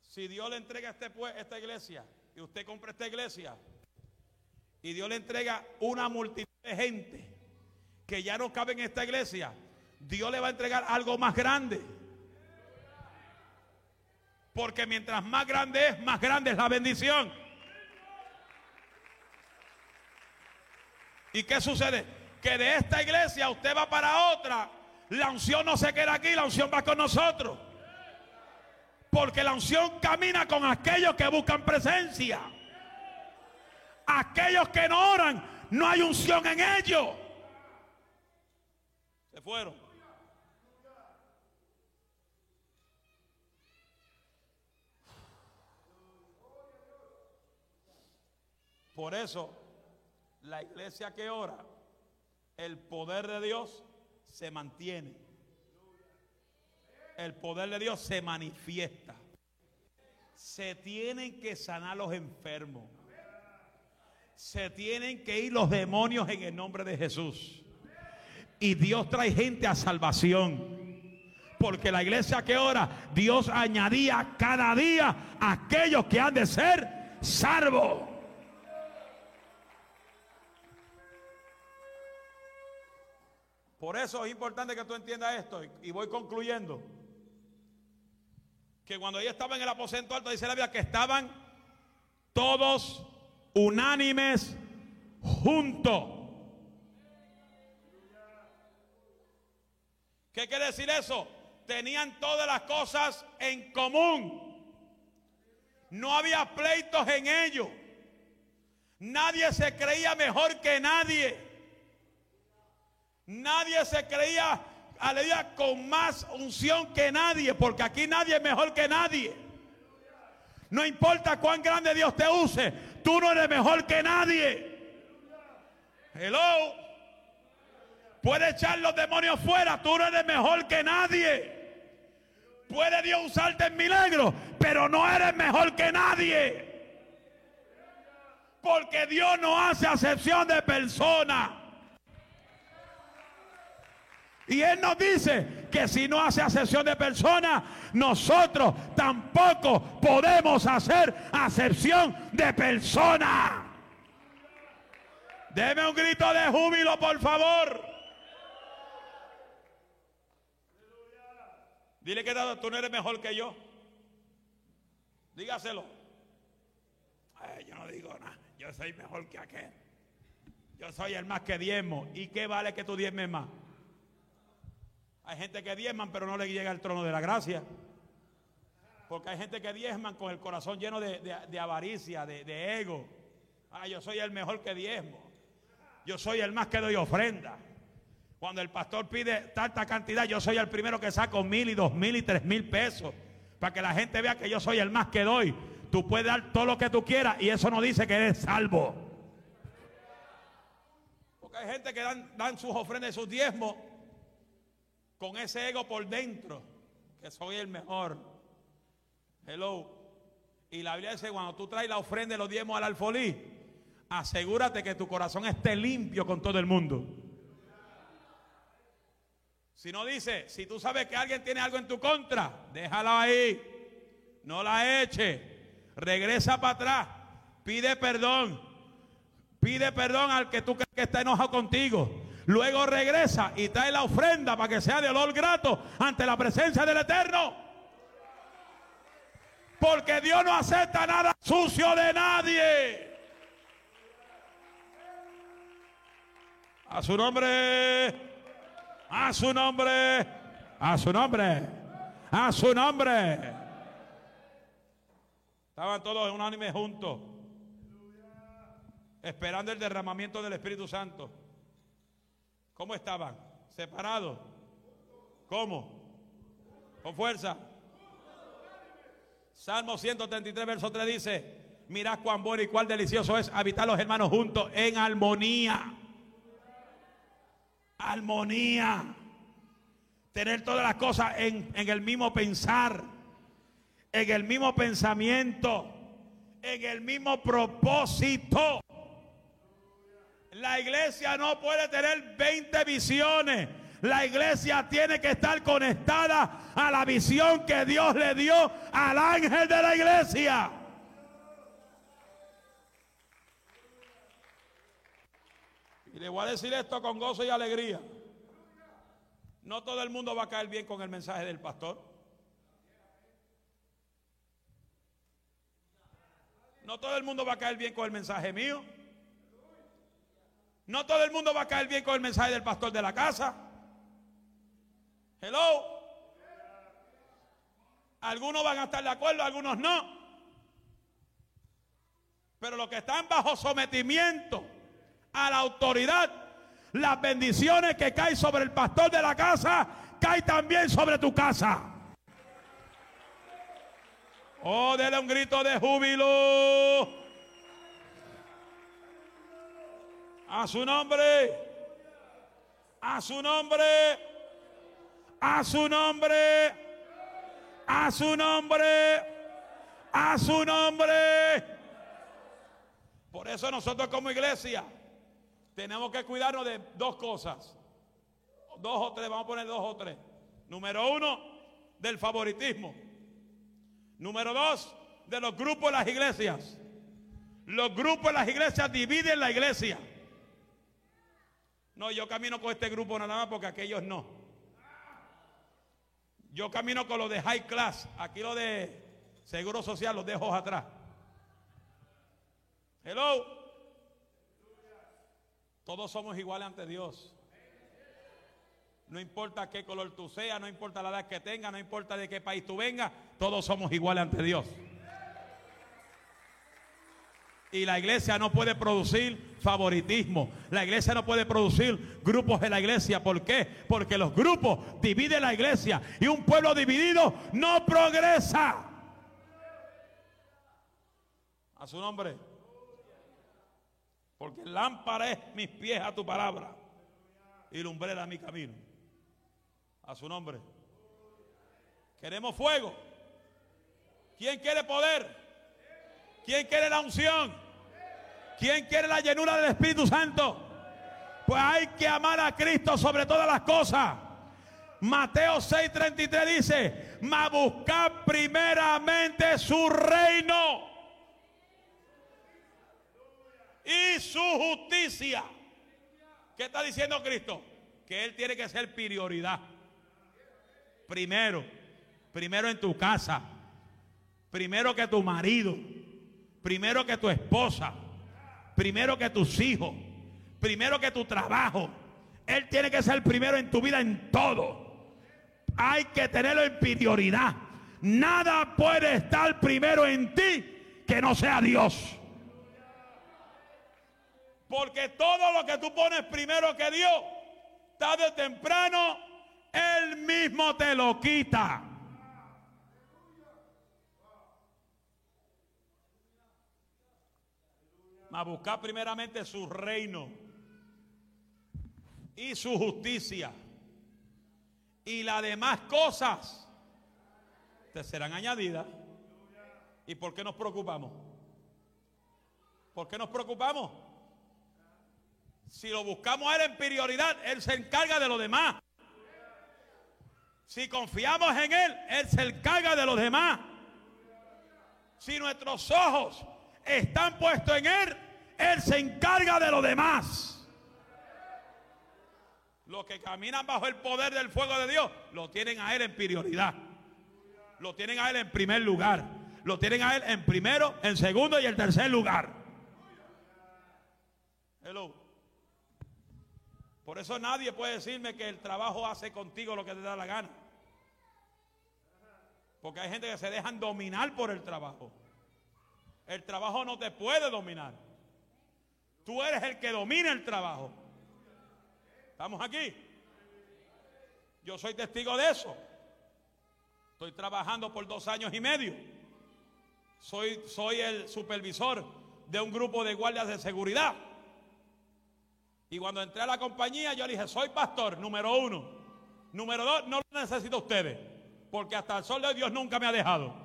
si Dios le entrega este, esta iglesia y usted compra esta iglesia y Dios le entrega una multitud de gente que ya no cabe en esta iglesia, Dios le va a entregar algo más grande. Porque mientras más grande es, más grande es la bendición. ¿Y qué sucede? Que de esta iglesia usted va para otra. La unción no se queda aquí, la unción va con nosotros. Porque la unción camina con aquellos que buscan presencia. Aquellos que no oran, no hay unción en ellos. Se fueron. Por eso, la iglesia que ora, el poder de Dios se mantiene. El poder de Dios se manifiesta. Se tienen que sanar los enfermos. Se tienen que ir los demonios en el nombre de Jesús. Y Dios trae gente a salvación. Porque la iglesia que ora, Dios añadía cada día a aquellos que han de ser salvos. Por eso es importante que tú entiendas esto y voy concluyendo. Que cuando ella estaba en el aposento alto, dice la Biblia que estaban todos unánimes juntos. ¿Qué quiere decir eso? Tenían todas las cosas en común. No había pleitos en ellos. Nadie se creía mejor que nadie. Nadie se creía, aleluya, con más unción que nadie, porque aquí nadie es mejor que nadie. No importa cuán grande Dios te use, tú no eres mejor que nadie. Hello. Puede echar los demonios fuera, tú no eres mejor que nadie. Puede Dios usarte en milagro, pero no eres mejor que nadie. Porque Dios no hace acepción de personas. Y Él nos dice que si no hace acepción de personas, nosotros tampoco podemos hacer acepción de personas. Deme un grito de júbilo, por favor. Dile que tú no eres mejor que yo. Dígaselo. yo no digo nada. Yo soy mejor que aquel. Yo soy el más que diezmo. ¿Y qué vale que tú diezmes más? Hay gente que diezman pero no le llega al trono de la gracia. Porque hay gente que diezman con el corazón lleno de, avaricia, de, ego. Ah, yo soy el mejor que diezmo. Yo soy el más que doy ofrenda. Cuando el pastor pide tanta cantidad, yo soy el primero que saco mil y dos mil y tres mil pesos. Para que la gente vea que yo soy el más que doy. Tú puedes dar todo lo que tú quieras y eso no dice que eres salvo. Porque hay gente que dan, dan sus ofrendas y sus diezmos con ese ego por dentro, que soy el mejor. Hello. Y la Biblia dice, cuando tú traes la ofrenda y los diezmos al alfolí, asegúrate que tu corazón esté limpio con todo el mundo. Si no dice, si tú sabes que alguien tiene algo en tu contra, déjala ahí. No la eche. Regresa para atrás. Pide perdón. Pide perdón al que tú crees que está enojado contigo. Luego regresa y trae la ofrenda para que sea de olor grato ante la presencia del Eterno. Porque Dios no acepta nada sucio de nadie. A su nombre. A su nombre. A su nombre. A su nombre. Estaban todos unánime juntos. Esperando el derramamiento del Espíritu Santo. ¿Cómo estaban? ¿Separados? ¿Cómo? ¿Con fuerza? Salmo 133, verso 3 dice, mirad cuán bueno y cuán delicioso es habitar los hermanos juntos en armonía. Armonía. tener todas las cosas en, en el mismo pensar, en el mismo pensamiento, en el mismo propósito. La iglesia no puede tener 20 visiones. La iglesia tiene que estar conectada a la visión que Dios le dio al ángel de la iglesia. Y le voy a decir esto con gozo y alegría. No todo el mundo va a caer bien con el mensaje del pastor. No todo el mundo va a caer bien con el mensaje mío. No todo el mundo va a caer bien con el mensaje del pastor de la casa. Hello. Algunos van a estar de acuerdo, algunos no. Pero los que están bajo sometimiento a la autoridad, las bendiciones que caen sobre el pastor de la casa, caen también sobre tu casa. Oh, dele un grito de júbilo. A su nombre. A su nombre. A su nombre. A su nombre. A su nombre. Por eso nosotros como iglesia tenemos que cuidarnos de dos cosas. Dos o tres, vamos a poner dos o tres. Número uno, del favoritismo. Número dos, de los grupos de las iglesias. Los grupos de las iglesias dividen la iglesia. No, yo camino con este grupo nada más porque aquellos no. Yo camino con los de high class. Aquí los de seguro social los dejo atrás. Hello. Todos somos iguales ante Dios. No importa qué color tú seas, no importa la edad que tengas, no importa de qué país tú vengas, todos somos iguales ante Dios. Y la iglesia no puede producir favoritismo. La iglesia no puede producir grupos en la iglesia. ¿Por qué? Porque los grupos dividen la iglesia. Y un pueblo dividido no progresa. A su nombre. Porque lámpara es mis pies a tu palabra y lumbrera mi camino. A su nombre. Queremos fuego. ¿Quién quiere poder? ¿Quién quiere la unción? ¿Quién quiere la llenura del Espíritu Santo? Pues hay que amar a Cristo sobre todas las cosas. Mateo 6:33 dice, ma buscar primeramente su reino y su justicia. ¿Qué está diciendo Cristo? Que Él tiene que ser prioridad. Primero, primero en tu casa, primero que tu marido, primero que tu esposa, primero que tus hijos, primero que tu trabajo. Él tiene que ser primero en tu vida en todo. Hay que tenerlo en prioridad. Nada puede estar primero en ti que no sea Dios. Porque todo lo que tú pones primero que Dios, tarde o temprano, Él mismo te lo quita. A buscar primeramente su reino y su justicia. Y las demás cosas te serán añadidas. ¿Y por qué nos preocupamos? ¿Por qué nos preocupamos? Si lo buscamos a Él en prioridad, Él se encarga de lo demás. Si confiamos en Él, Él se encarga de los demás. Si nuestros ojos están puestos en Él, Él se encarga de lo demás. Los que caminan bajo el poder del fuego de Dios, lo tienen a Él en prioridad. Lo tienen a Él en primer lugar. Lo tienen a Él en primero, en segundo y en tercer lugar. Hello. Por eso nadie puede decirme que el trabajo hace contigo lo que te da la gana. Porque hay gente que se dejan dominar por el trabajo. El trabajo no te puede dominar. Tú eres el que domina el trabajo. ¿Estamos aquí? Yo soy testigo de eso. Estoy trabajando por dos años y medio. Soy, soy el supervisor de un grupo de guardias de seguridad. Y cuando entré a la compañía, yo le dije, soy pastor, número uno. Número dos, no lo necesito a ustedes. Porque hasta el sol de Dios nunca me ha dejado.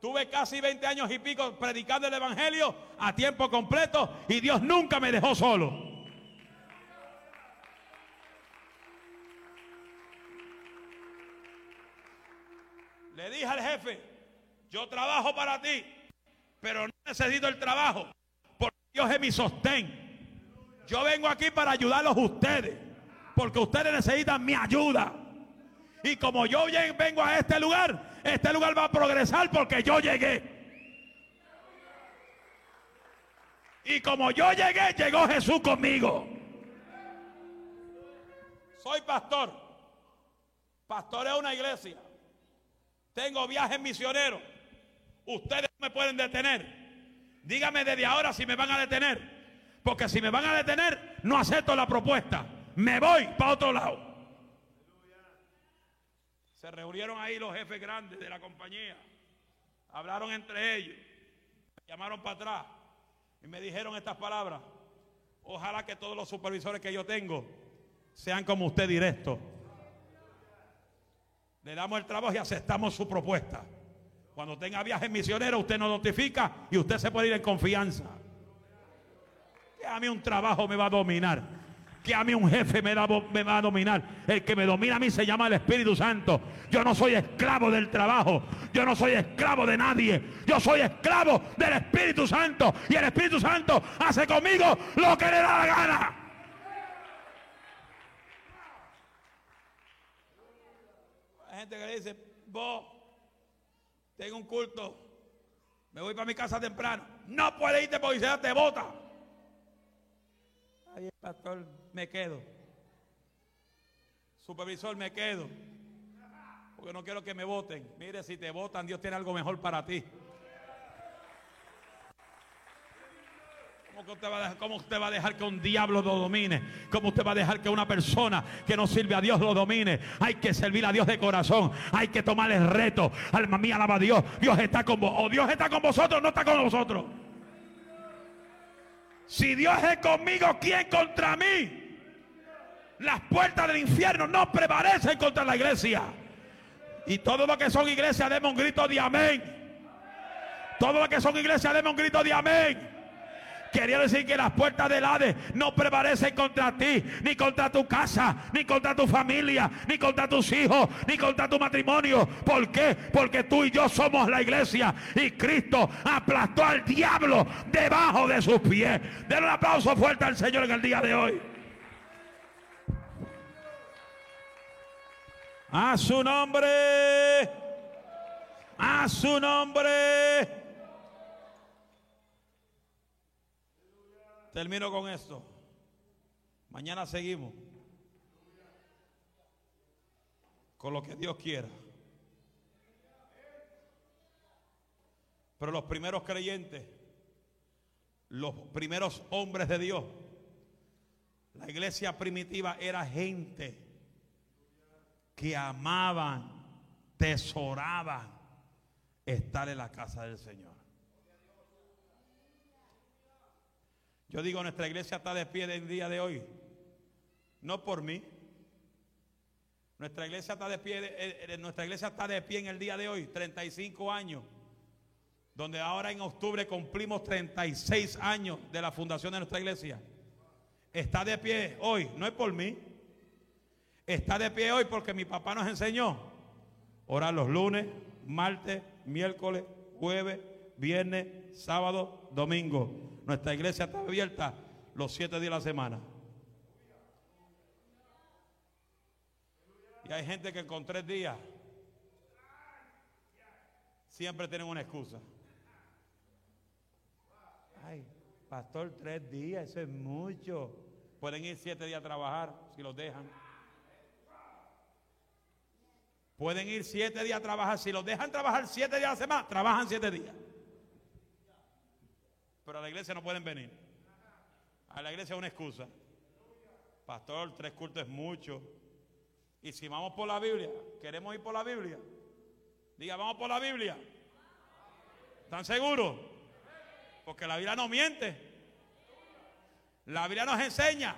Tuve casi 20 años y pico predicando el Evangelio a tiempo completo y Dios nunca me dejó solo. Le dije al jefe, yo trabajo para ti, pero no necesito el trabajo, porque Dios es mi sostén. Yo vengo aquí para ayudarlos a ustedes, porque ustedes necesitan mi ayuda. Y como yo vengo a este lugar, este lugar va a progresar porque yo llegué. Y como yo llegué, llegó Jesús conmigo. Soy pastor. Pastor es una iglesia. Tengo viajes misioneros. Ustedes me pueden detener. Dígame desde ahora si me van a detener. Porque si me van a detener, no acepto la propuesta. Me voy para otro lado. Se reunieron ahí los jefes grandes de la compañía. Hablaron entre ellos. Me llamaron para atrás y me dijeron estas palabras. Ojalá que todos los supervisores que yo tengo sean como usted directo. Le damos el trabajo y aceptamos su propuesta. Cuando tenga viajes misioneros, usted nos notifica y usted se puede ir en confianza. Que a mí un trabajo me va a dominar. Que a mí un jefe me, me va a dominar. El que me domina a mí se llama el Espíritu Santo. Yo no soy esclavo del trabajo. Yo no soy esclavo de nadie. Yo soy esclavo del Espíritu Santo. Y el Espíritu Santo hace conmigo lo que le da la gana. gente que le dice, vos, tengo un culto, me voy para mi casa temprano. No puede irte porque se te bota. Me quedo. Supervisor, me quedo. Porque no quiero que me voten. Mire, si te votan, Dios tiene algo mejor para ti. ¿Cómo usted, va a dejar, ¿Cómo usted va a dejar que un diablo lo domine? ¿Cómo usted va a dejar que una persona que no sirve a Dios lo domine? Hay que servir a Dios de corazón. Hay que tomar el reto. Alma mía, alaba a Dios. Dios está con vos. O Dios está con vosotros, no está con vosotros. Si Dios es conmigo, ¿quién contra mí? Las puertas del infierno no prevalecen contra la iglesia. Y todo lo que son iglesias, demos un grito de amén. Todo lo que son iglesias, demos un grito de amén. Quería decir que las puertas del Hades no prevalecen contra ti, ni contra tu casa, ni contra tu familia, ni contra tus hijos, ni contra tu matrimonio. ¿Por qué? Porque tú y yo somos la iglesia y Cristo aplastó al diablo debajo de sus pies. Den un aplauso fuerte al Señor en el día de hoy. A su nombre. A su nombre. Termino con esto. Mañana seguimos con lo que Dios quiera. Pero los primeros creyentes, los primeros hombres de Dios, la iglesia primitiva era gente que amaban, tesoraban estar en la casa del Señor. Yo digo, nuestra iglesia está de pie en el día de hoy. No por mí. Nuestra iglesia está de pie, eh, eh, nuestra iglesia está de pie en el día de hoy, 35 años. Donde ahora en octubre cumplimos 36 años de la fundación de nuestra iglesia. Está de pie hoy, no es por mí. Está de pie hoy porque mi papá nos enseñó orar los lunes, martes, miércoles, jueves, viernes, sábado, domingo. Nuestra iglesia está abierta los siete días de la semana. Y hay gente que con tres días siempre tienen una excusa. Ay, pastor, tres días, eso es mucho. Pueden ir siete días a trabajar si los dejan. Pueden ir siete días a trabajar. Si los dejan trabajar siete días a la semana, trabajan siete días pero a la iglesia no pueden venir. A la iglesia es una excusa. Pastor, tres cultos es mucho. Y si vamos por la Biblia, queremos ir por la Biblia. Diga, vamos por la Biblia. ¿Están seguros? Porque la Biblia no miente. La Biblia nos enseña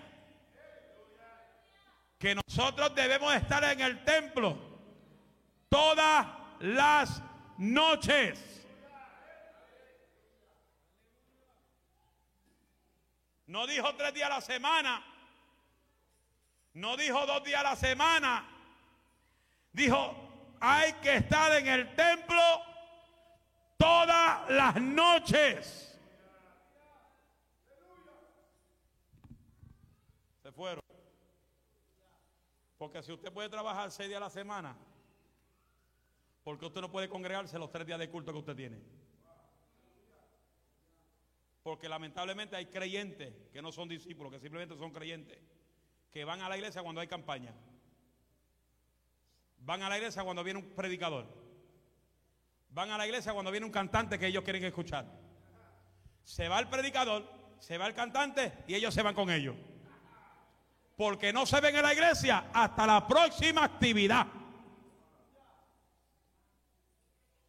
que nosotros debemos estar en el templo todas las noches. No dijo tres días a la semana. No dijo dos días a la semana. Dijo, hay que estar en el templo todas las noches. Se fueron. Porque si usted puede trabajar seis días a la semana, porque usted no puede congregarse los tres días de culto que usted tiene. Porque lamentablemente hay creyentes que no son discípulos, que simplemente son creyentes, que van a la iglesia cuando hay campaña. Van a la iglesia cuando viene un predicador. Van a la iglesia cuando viene un cantante que ellos quieren escuchar. Se va el predicador, se va el cantante y ellos se van con ellos. Porque no se ven en la iglesia hasta la próxima actividad.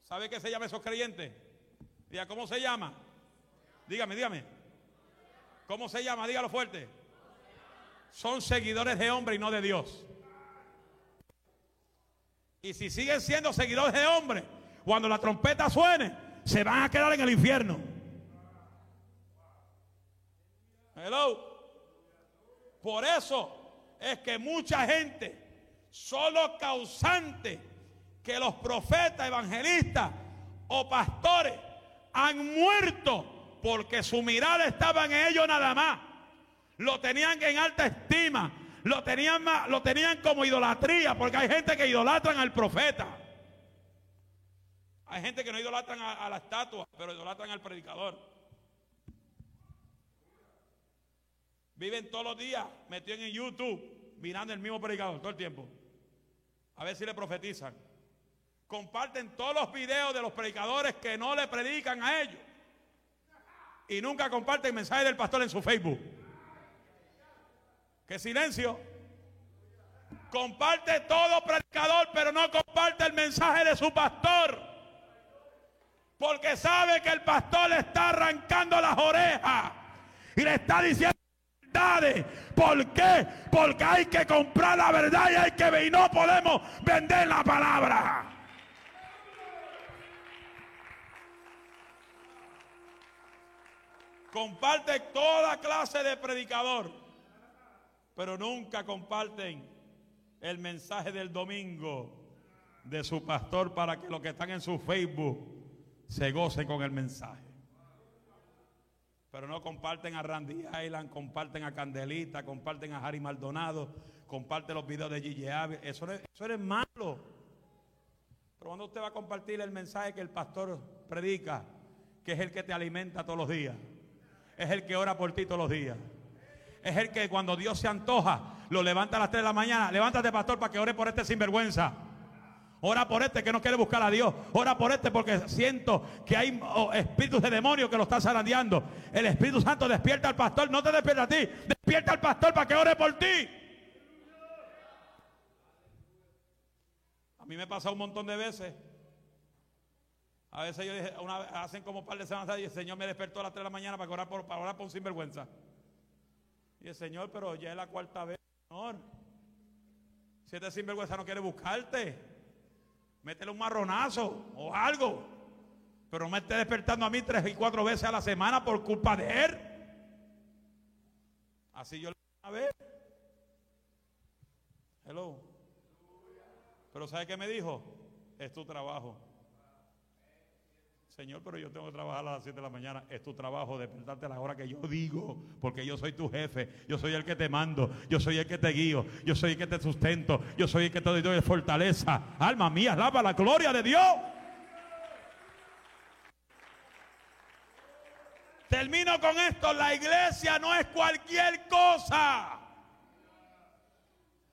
¿Sabe qué se llama esos creyentes? Diga, ¿cómo se llama? Dígame, dígame. ¿Cómo se llama? Dígalo fuerte. Son seguidores de hombre y no de Dios. Y si siguen siendo seguidores de hombre, cuando la trompeta suene, se van a quedar en el infierno. Hello. Por eso es que mucha gente, solo causante que los profetas, evangelistas o pastores han muerto porque su mirada estaba en ellos nada más. Lo tenían en alta estima, lo tenían, lo tenían como idolatría, porque hay gente que idolatran al profeta. Hay gente que no idolatran a, la estatua, pero idolatran al predicador. Viven todos los días metidos en YouTube, mirando el mismo predicador todo el tiempo. A ver si le profetizan. Comparten todos los videos de los predicadores que no le predican a ellos. Y nunca comparten mensajes del pastor en su Facebook. ¿Qué silencio? Comparte todo predicador, pero no comparte el mensaje de su pastor. Porque sabe que el pastor le está arrancando las orejas y le está diciendo verdades. ¿Por qué? Porque hay que comprar la verdad y hay que ver y no podemos vender la palabra. Comparte toda clase de predicador, pero nunca comparten el mensaje del domingo de su pastor para que los que están en su Facebook se goce con el mensaje. Pero no comparten a Randy Island, comparten a Candelita, comparten a Harry Maldonado, comparten los videos de Gigi Eso, es, eso es malo. Pero cuando usted va a compartir el mensaje que el pastor predica, que es el que te alimenta todos los días, es el que ora por ti todos los días, es el que cuando Dios se antoja, lo levanta a las 3 de la mañana, levántate pastor para que ore por este sinvergüenza. Ora por este que no quiere buscar a Dios. Ora por este porque siento que hay oh, espíritus de demonio que lo están zarandeando. El Espíritu Santo despierta al pastor. No te despierta a ti. Despierta al pastor para que ore por ti. A mí me pasa un montón de veces. A veces yo dije, una, hacen como un par de semanas y el Señor me despertó a las 3 de la mañana para orar por, para orar por un sinvergüenza. Y el Señor, pero ya es la cuarta vez, Señor. Si este sinvergüenza no quiere buscarte métele un marronazo o algo. Pero no me esté despertando a mí tres y cuatro veces a la semana por culpa de él. Así yo le a ver. Hello. Pero ¿sabe qué me dijo? Es tu trabajo. Señor, pero yo tengo que trabajar a las 7 de la mañana. Es tu trabajo despertarte a la hora que yo digo, porque yo soy tu jefe, yo soy el que te mando, yo soy el que te guío, yo soy el que te sustento, yo soy el que te doy fortaleza. Alma mía, alaba la gloria de Dios. Termino con esto, la iglesia no es cualquier cosa.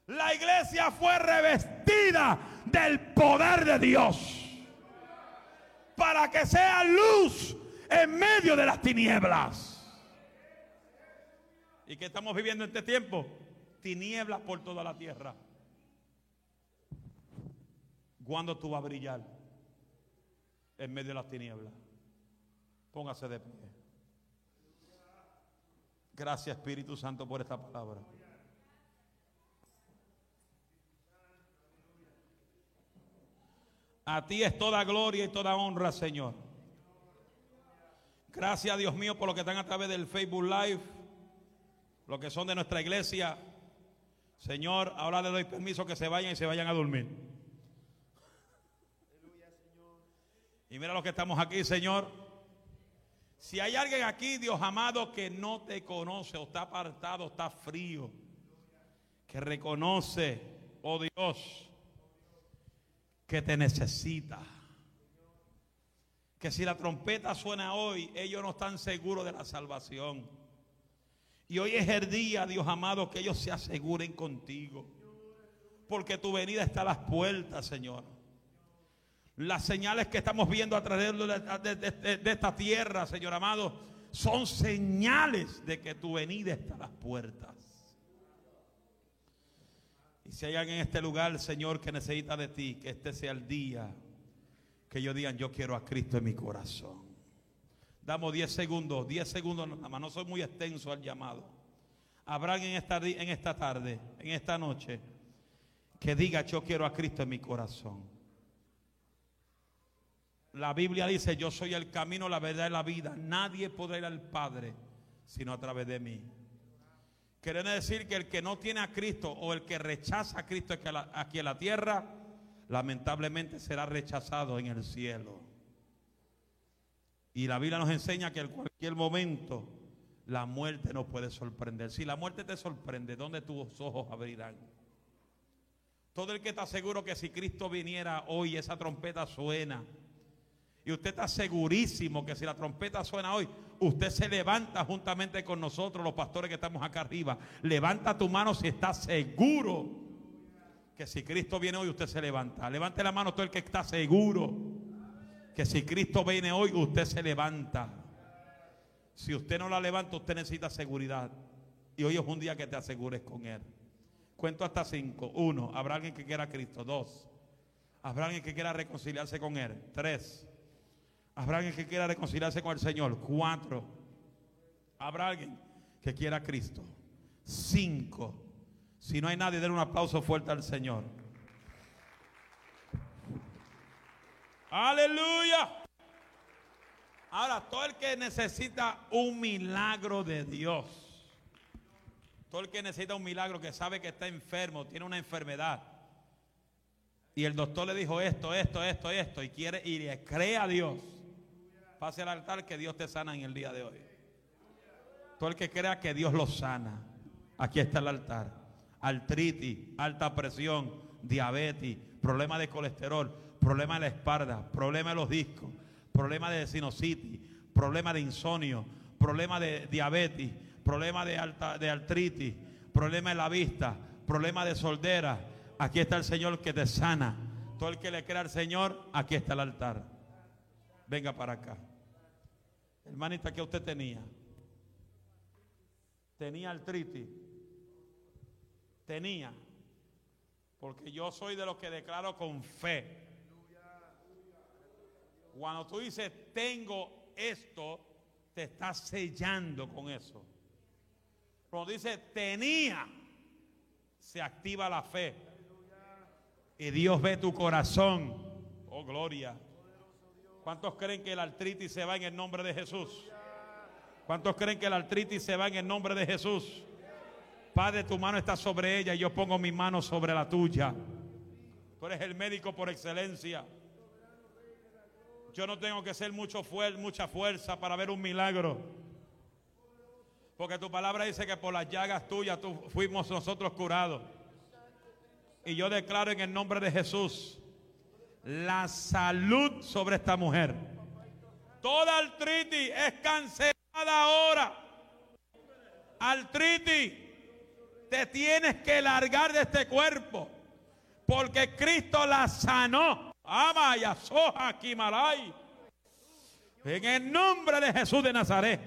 La iglesia fue revestida del poder de Dios para que sea luz en medio de las tinieblas. ¿Y qué estamos viviendo en este tiempo? Tinieblas por toda la tierra. ¿Cuándo tú vas a brillar en medio de las tinieblas? Póngase de pie. Gracias Espíritu Santo por esta palabra. A ti es toda gloria y toda honra, Señor. Gracias, Dios mío, por lo que están a través del Facebook Live, lo que son de nuestra iglesia. Señor, ahora le doy permiso que se vayan y se vayan a dormir. Y mira lo que estamos aquí, Señor. Si hay alguien aquí, Dios amado, que no te conoce o está apartado, está frío, que reconoce, oh Dios, que te necesita. Que si la trompeta suena hoy, ellos no están seguros de la salvación. Y hoy es el día, Dios amado, que ellos se aseguren contigo. Porque tu venida está a las puertas, Señor. Las señales que estamos viendo a través de, esta tierra, Señor amado, son señales de que tu venida está a las puertas. Y si hay alguien en este lugar, Señor, que necesita de ti, que este sea el día que ellos digan, yo quiero a Cristo en mi corazón. Damos 10 segundos, 10 segundos nada más, no soy muy extenso al llamado. Habrá en esta, en esta tarde, en esta noche, que diga, yo quiero a Cristo en mi corazón. La Biblia dice, yo soy el camino, la verdad y la vida. Nadie podrá ir al Padre sino a través de mí. Quiere decir que el que no tiene a Cristo o el que rechaza a Cristo aquí en la tierra, lamentablemente será rechazado en el cielo. Y la Biblia nos enseña que en cualquier momento la muerte nos puede sorprender. Si la muerte te sorprende, ¿dónde tus ojos abrirán? Todo el que está seguro que si Cristo viniera hoy, esa trompeta suena y usted está segurísimo que si la trompeta suena hoy, usted se levanta juntamente con nosotros, los pastores que estamos acá arriba. Levanta tu mano si está seguro que si Cristo viene hoy, usted se levanta. Levante la mano todo el que está seguro que si Cristo viene hoy, usted se levanta. Si usted no la levanta, usted necesita seguridad. Y hoy es un día que te asegures con Él. Cuento hasta cinco. Uno, habrá alguien que quiera a Cristo. Dos, habrá alguien que quiera reconciliarse con Él. Tres, Habrá alguien que quiera reconciliarse con el Señor. Cuatro. Habrá alguien que quiera a Cristo. Cinco. Si no hay nadie, den un aplauso fuerte al Señor. Aleluya. Ahora, todo el que necesita un milagro de Dios, todo el que necesita un milagro, que sabe que está enfermo, tiene una enfermedad, y el doctor le dijo esto, esto, esto, esto, y quiere y le cree a Dios, Pase al altar que Dios te sana en el día de hoy. Todo el que crea que Dios lo sana. Aquí está el altar. Artritis, alta presión, diabetes, problema de colesterol, problema de la espalda, problema de los discos, problema de sinusitis, problema de insomnio, problema de diabetes, problema de, alta, de artritis, problema de la vista, problema de soldera. Aquí está el Señor que te sana. Todo el que le crea al Señor, aquí está el altar. Venga para acá. Hermanita, ¿qué usted tenía? Tenía artritis. Tenía. Porque yo soy de los que declaro con fe. Cuando tú dices tengo esto, te estás sellando con eso. Cuando dice tenía, se activa la fe. Y Dios ve tu corazón. Oh, gloria. ¿Cuántos creen que la artritis se va en el nombre de Jesús? ¿Cuántos creen que la artritis se va en el nombre de Jesús? Padre, tu mano está sobre ella y yo pongo mi mano sobre la tuya. Tú eres el médico por excelencia. Yo no tengo que ser mucho mucha fuerza para ver un milagro. Porque tu palabra dice que por las llagas tuyas tú fuimos nosotros curados. Y yo declaro en el nombre de Jesús la salud sobre esta mujer. Toda artritis es cancelada ahora. Artritis, te tienes que largar de este cuerpo. Porque Cristo la sanó. Amaya, soja, kimalay. En el nombre de Jesús de Nazaret.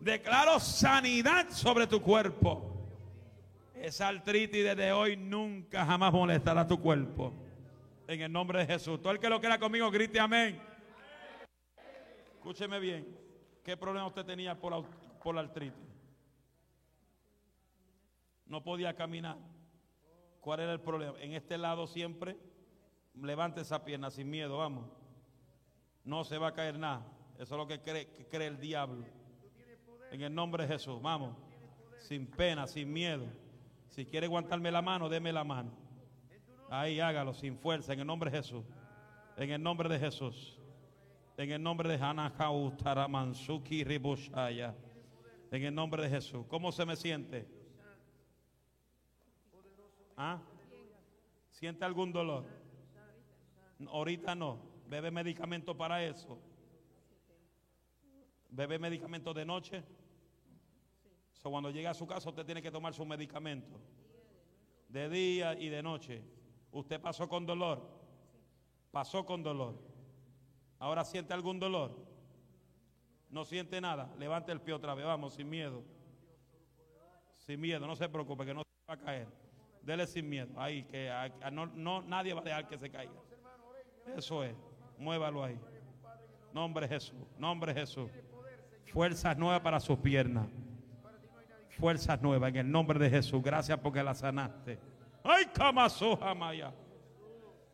Declaro sanidad sobre tu cuerpo. Esa artritis desde hoy nunca jamás molestará tu cuerpo. En el nombre de Jesús. Todo el que lo quiera conmigo, grite amén. Escúcheme bien. ¿Qué problema usted tenía por la, por la artritis? No podía caminar. ¿Cuál era el problema? En este lado siempre Levante esa pierna sin miedo, vamos. No se va a caer nada. Eso es lo que cree, que cree el diablo. En el nombre de Jesús, vamos. Sin pena, sin miedo. Si quiere aguantarme la mano, deme la mano. Ahí hágalo, sin fuerza, en el nombre de Jesús. En el nombre de Jesús. En el nombre de Hanakau Taramansuki Ribushaya. En el nombre de Jesús. ¿Cómo se me siente? ¿Ah? ¿Siente algún dolor? Ahorita no. ¿Bebe medicamento para eso? ¿Bebe medicamento de noche? So, cuando llega a su casa usted tiene que tomar su medicamento. De día y de noche. ¿Usted pasó con dolor? Pasó con dolor. ¿Ahora siente algún dolor? No siente nada. Levante el pie otra vez. Vamos, sin miedo. Sin miedo. No se preocupe que no se va a caer. Dele sin miedo. Ahí, que no, nadie va a dejar que se caiga. Eso es. Muévalo ahí. Nombre Jesús. Nombre Jesús. Fuerzas nuevas para sus piernas. Fuerzas nuevas en el nombre de Jesús. Gracias porque la sanaste. Ay, Maya.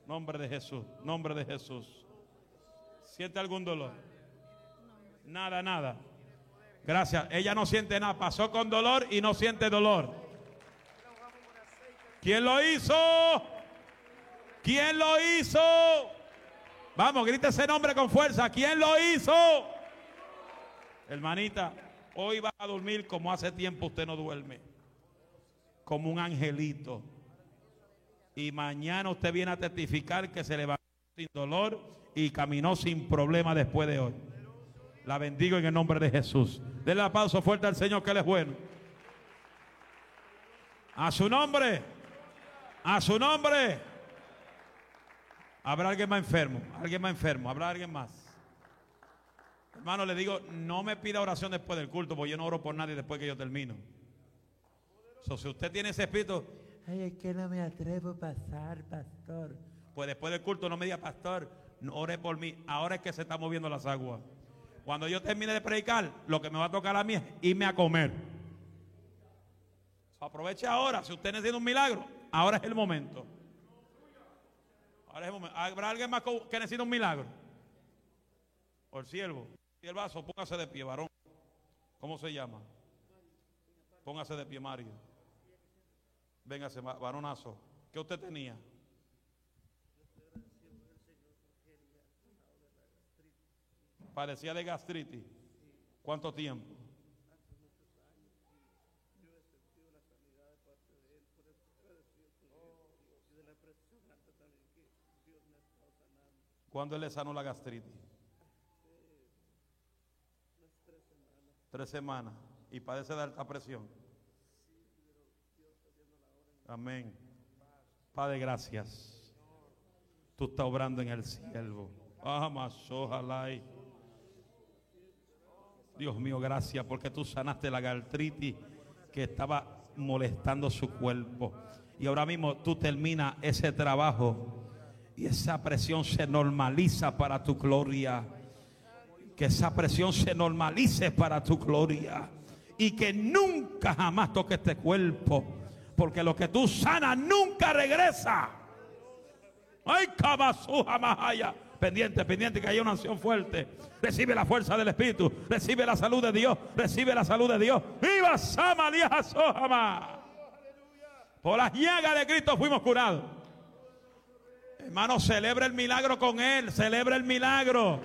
Nombre de Jesús. Nombre de Jesús. ¿Siente algún dolor? Nada, nada. Gracias. Ella no siente nada. Pasó con dolor y no siente dolor. ¿Quién lo hizo? ¿Quién lo hizo? Vamos, grita ese nombre con fuerza. ¿Quién lo hizo? Hermanita, hoy va a dormir como hace tiempo usted no duerme. Como un angelito. Y mañana usted viene a testificar que se levantó sin dolor y caminó sin problema después de hoy. La bendigo en el nombre de Jesús. Denle aplauso fuerte al Señor que Él es bueno. A su nombre. A su nombre. Habrá alguien más enfermo. Alguien más enfermo. Habrá alguien más. Hermano, le digo, no me pida oración después del culto, porque yo no oro por nadie después que yo termino. si usted tiene ese espíritu, ay, es que no me atrevo a pasar, pastor. Pues después del culto no me diga, pastor, no ore por mí. Ahora es que se están moviendo las aguas. Cuando yo termine de predicar, lo que me va a tocar a mí es irme a comer. aproveche ahora. Si usted necesita un milagro, ahora es el momento. Ahora es el momento. ¿Habrá alguien más que necesita un milagro? El siervo. Vaso, póngase de pie, varón. ¿Cómo se llama? Póngase de pie, Mario. Véngase, varonazo. ¿Qué usted tenía? Parecía de gastritis. ¿Cuánto tiempo? ¿Cuándo él le sanó la gastritis? Tres semanas. Y padece de alta presión. Amén. Padre, gracias. Tú estás obrando en el cielo. ojalá. Dios mío, gracias porque tú sanaste la gastritis que estaba molestando su cuerpo. Y ahora mismo tú terminas ese trabajo y esa presión se normaliza para tu gloria. Que esa presión se normalice para tu gloria. Y que nunca jamás toque este cuerpo. Porque lo que tú sanas nunca regresa. Ay, Mahaya. Pendiente, pendiente que haya una acción fuerte. Recibe la fuerza del Espíritu. Recibe la salud de Dios. Recibe la salud de Dios. ¡Viva Samalia Sohama! Por las llagas de Cristo fuimos curados. Hermano, celebra el milagro con Él. Celebra el milagro.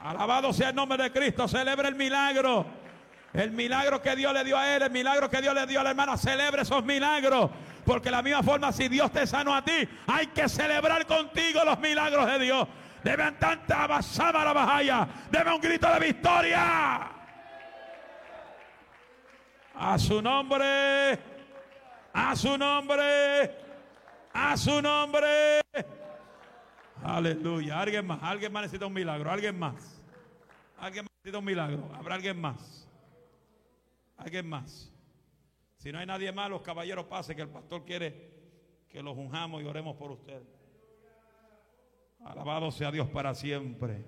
Alabado sea el nombre de Cristo. Celebra el milagro. El milagro que Dios le dio a él, el milagro que Dios le dio a la hermana, celebre esos milagros. Porque la misma forma, si Dios te sanó a ti, hay que celebrar contigo los milagros de Dios. Deben tanta basada la bajaya. Debe un grito de victoria. A su nombre. A su nombre. A su nombre. Aleluya. Alguien más. Alguien más necesita un milagro. Alguien más. Alguien más necesita un milagro. Habrá alguien más. Alguien más. Si no hay nadie más, los caballeros pasen que el pastor quiere que los unjamos y oremos por usted. Alabado sea Dios para siempre.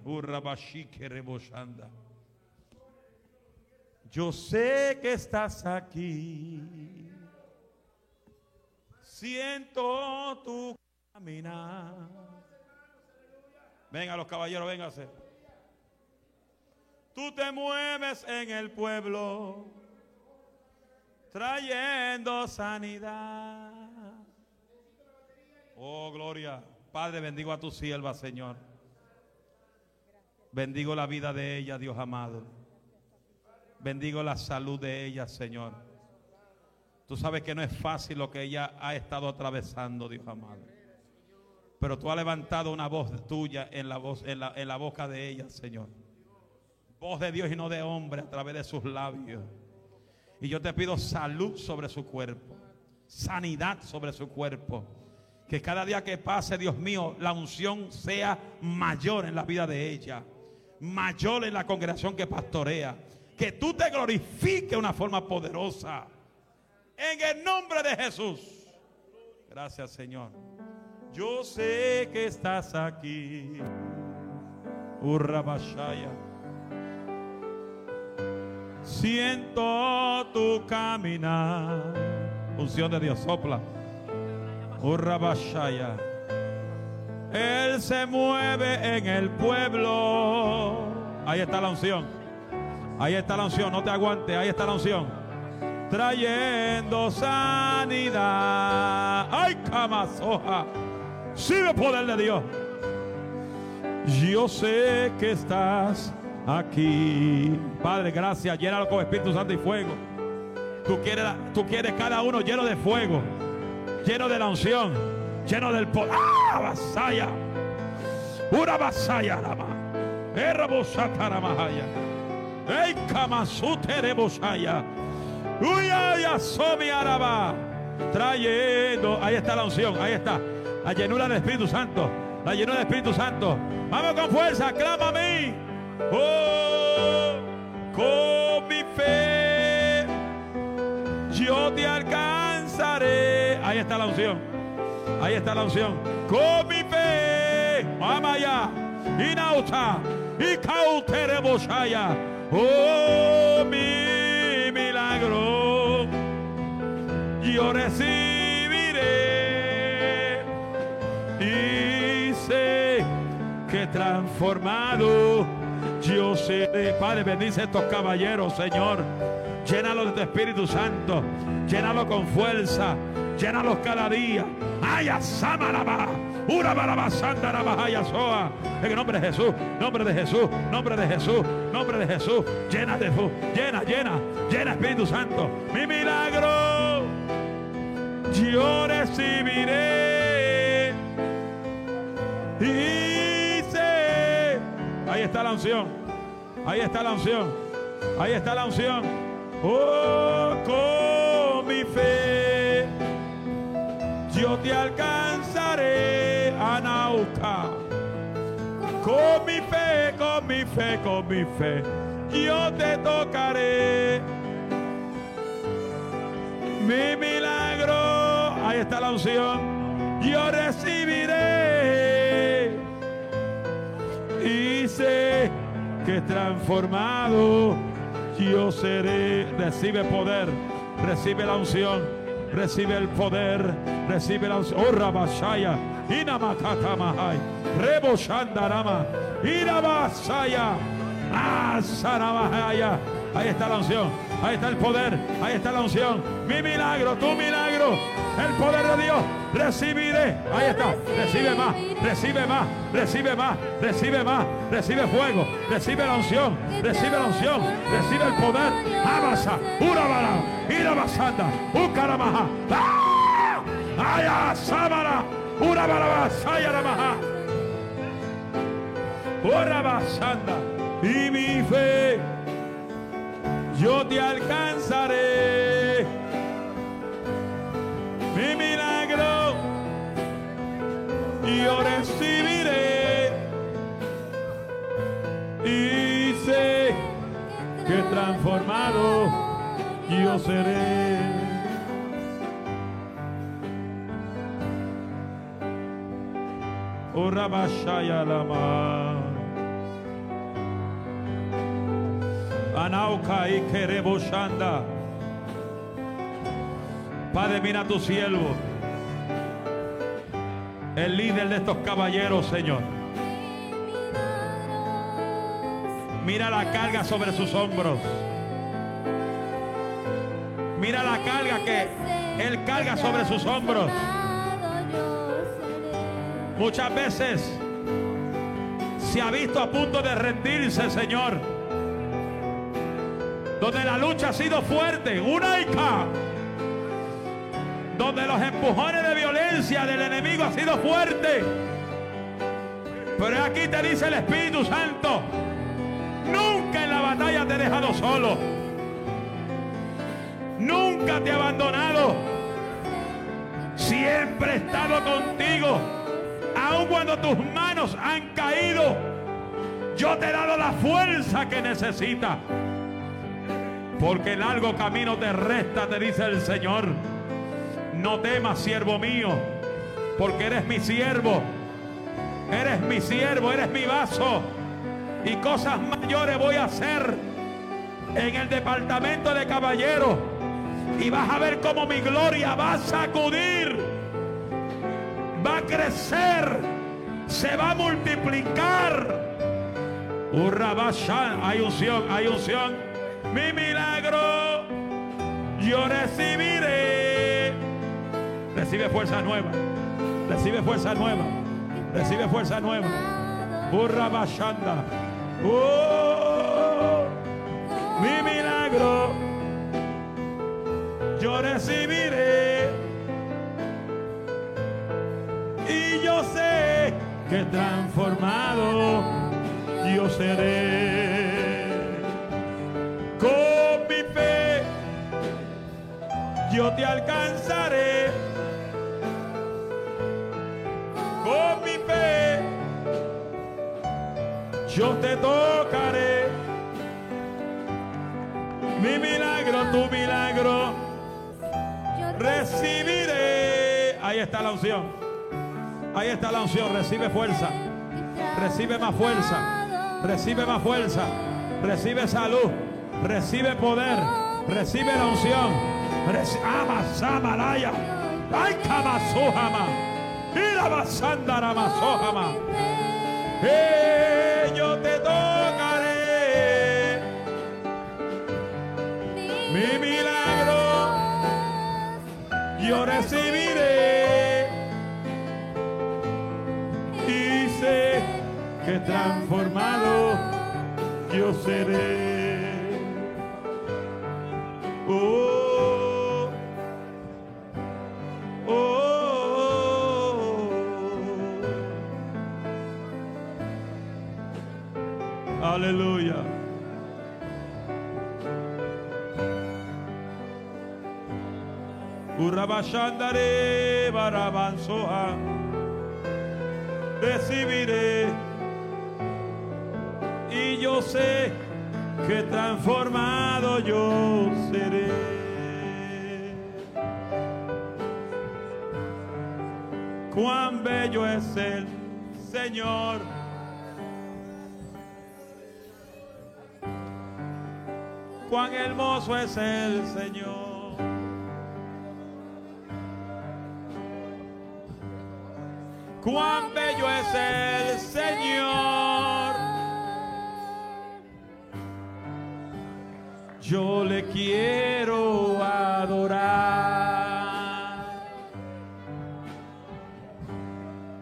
Yo sé que estás aquí Siento tu caminar. Venga los caballeros, véngase. Tú te mueves en el pueblo trayendo sanidad. Oh, gloria. Padre, bendigo a tu sierva, Señor. Bendigo la vida de ella, Dios amado. Bendigo la salud de ella, Señor. Tú sabes que no es fácil lo que ella ha estado atravesando, Dios amado. Pero tú has levantado una voz tuya en la, voz, en la, en la boca de ella, Señor. Voz de Dios y no de hombre a través de sus labios. Y yo te pido salud sobre su cuerpo. Sanidad sobre su cuerpo. Que cada día que pase, Dios mío, la unción sea mayor en la vida de ella. Mayor en la congregación que pastorea. Que tú te glorifiques de una forma poderosa. En el nombre de Jesús. Gracias, Señor. Yo sé que estás aquí. Urrabashaya. Siento tu caminar. Unción de Dios, sopla. Urrabashaya. Él se mueve en el pueblo. Ahí está la unción. Ahí está la unción. No te aguante. Ahí está la unción. Trayendo sanidad. Ay, camasoja. Sigue el poder de Dios. Yo sé que estás aquí. Padre, gracias. Llénalo con Espíritu Santo y fuego. Tú quieres, tú quieres cada uno lleno de fuego, lleno de la unción, lleno del poder. ¡Ah! Vasaya. Una vasaya rama. Erabosataramahaya. Ey kamasuterebosaya. Uyaya somi araba. Trayendo. Ahí está la unción. Ahí está. La llenura del Espíritu Santo. La llenura del Espíritu Santo. Vamos con fuerza. Clama a mí. Oh, con mi fe. Yo te alcanzaré. Ahí está la unción. Ahí está la unción. Con mi fe. Allá. Inauta. Y cauterebosaya. Oh, mi milagro. Yo recibiré. Y sé que transformado seré. Padre, bendice a estos caballeros, Señor. Llénalos de tu Espíritu Santo. Llénalos con fuerza. Llénalos cada día. Aya samaraba. Ura baraba sandaraba aya soa. En el nombre de Jesús. Nombre de Jesús. Nombre de Jesús. Nombre de Jesús. Llena de fu- Llena, llena. Llena Espíritu Santo. Mi milagro. Yo recibiré. Sé. Ahí está la unción. Ahí está la unción. Ahí está la unción. Oh, con mi fe. Yo te alcanzaré, Anauca. Con mi fe, con mi fe, con mi fe. Yo te tocaré. Mi milagro. Ahí está la unción. Yo recibiré. Y sé que transformado yo seré. Recibe poder, recibe la unción, recibe el poder, recibe la unción. Oh, Rabashaya, Inamakata Mahai, Rebo Shandarama, Irabasaya, Asaramahaya. Ahí está la unción, ahí está el poder, ahí está la unción. Mi milagro, tu milagro, el poder de Dios. Recibiré, ahí está, recibe más, recibe más, recibe más, recibe más, recibe fuego, recibe la unción, recibe la unción, recibe el poder. Abasa, Urabara, Irabasanda, Ukaramaha. ¡Ah! Aya, Samara, Urabara, Sayaramaha. Urabasanda, y mi fe yo te alcanzaré. Mi milagro yo recibiré. Y sé que transformado yo seré. Oh, Rabashaya Lama. Anauka y Kereboshanda. Padre, mira a tu siervo. el líder de estos caballeros, Señor. Mira la carga sobre sus hombros. Mira la carga que Él carga sobre sus hombros. Muchas veces se ha visto a punto de rendirse, Señor. Donde la lucha ha sido fuerte, una. Donde los empujones de violencia del enemigo ha sido fuerte. Pero aquí te dice el Espíritu Santo, nunca en la batalla te he dejado solo. Nunca te he abandonado. Siempre he estado contigo aun cuando tus manos han caído, yo te he dado la fuerza que necesitas. Porque en largo camino te resta, te dice el Señor. No temas, siervo mío, porque eres mi siervo. Eres mi siervo, eres mi vaso. Y cosas mayores voy a hacer en el departamento de caballeros. Y vas a ver cómo mi gloria va a sacudir va a crecer, se va a multiplicar. Hay unción, hay unción. Mi milagro yo recibiré. Recibe fuerza nueva. Recibe fuerza nueva. Recibe fuerza nueva. Urrabashanda. Oh, mi milagro yo recibiré. sé que transformado yo seré. Con mi fe yo te alcanzaré. Con mi fe yo te tocaré. Mi milagro, tu milagro, recibiré. Ahí está la unción. Ahí está la unción. Recibe fuerza. Recibe más fuerza. Recibe más fuerza. Recibe salud. Recibe poder. Recibe la unción. Ama Samaraya. Ay, Kamasojama. Mira Basandara Masojama. Eh, yo te tocaré. Mi milagro. Yo recibiré. que transformado yo seré. Urabashandare barabansoa recibiré y yo sé que transformado yo seré. Cuán bello es el Señor. Cuán hermoso es el Señor. Cuán bello es el Señor. yo le quiero adorar.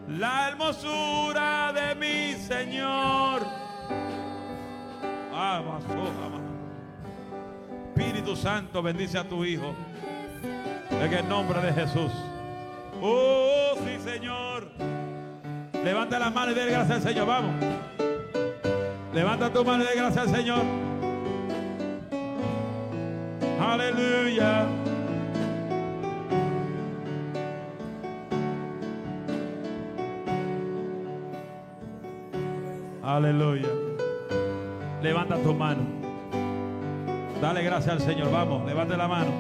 La hermosura de mi Señor. Ah, Espíritu Santo, bendice a tu Hijo. En el nombre de Jesús. Oh, sí, Señor. Levanta la mano y dé gracias al Señor. Vamos. Levanta tu mano y dé gracias al Señor. Aleluya. Aleluya. Levanta tu mano. Dale gracias al Señor. Vamos, levante la mano.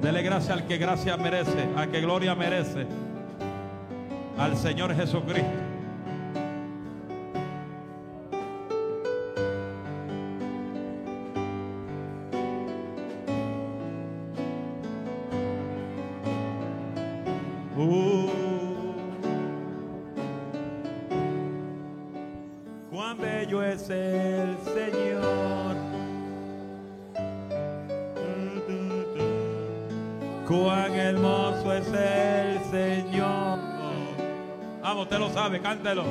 Dele gracias al que gracia merece, al que gloria merece. Al Señor Jesucristo. Cántelo.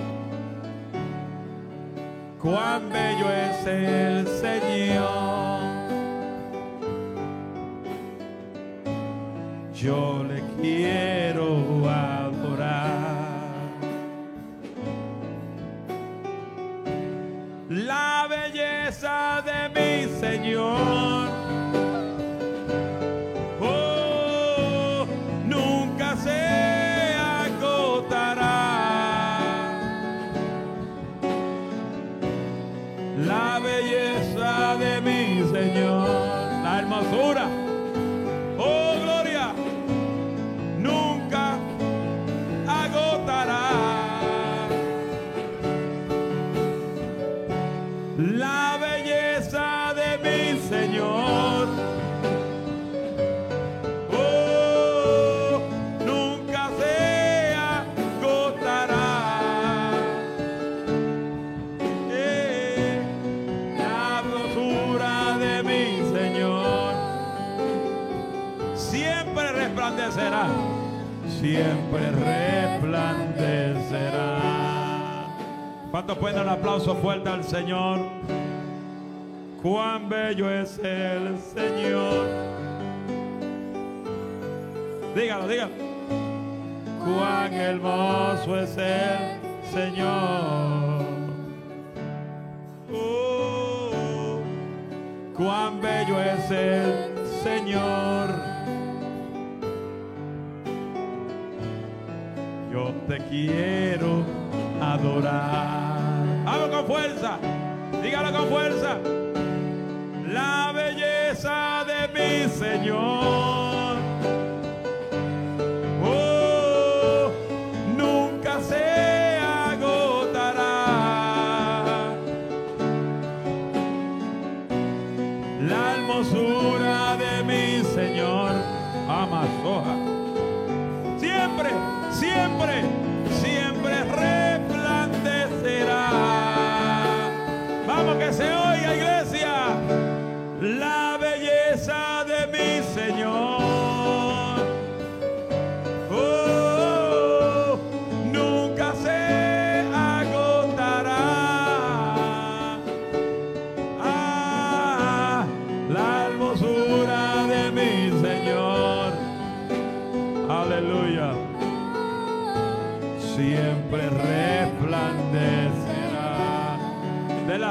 Cuán bello es el Señor. Yo le quiero ¿Cuántos pueden un aplauso fuerte al Señor? Cuán bello es el Señor. Dígalo, dígalo. Cuán hermoso es el Señor. Oh, cuán bello es el Señor. Yo te quiero adorar. Fuerza. Dígalo con fuerza. La belleza de mi Señor.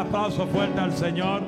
Aplauso fuerte al Señor.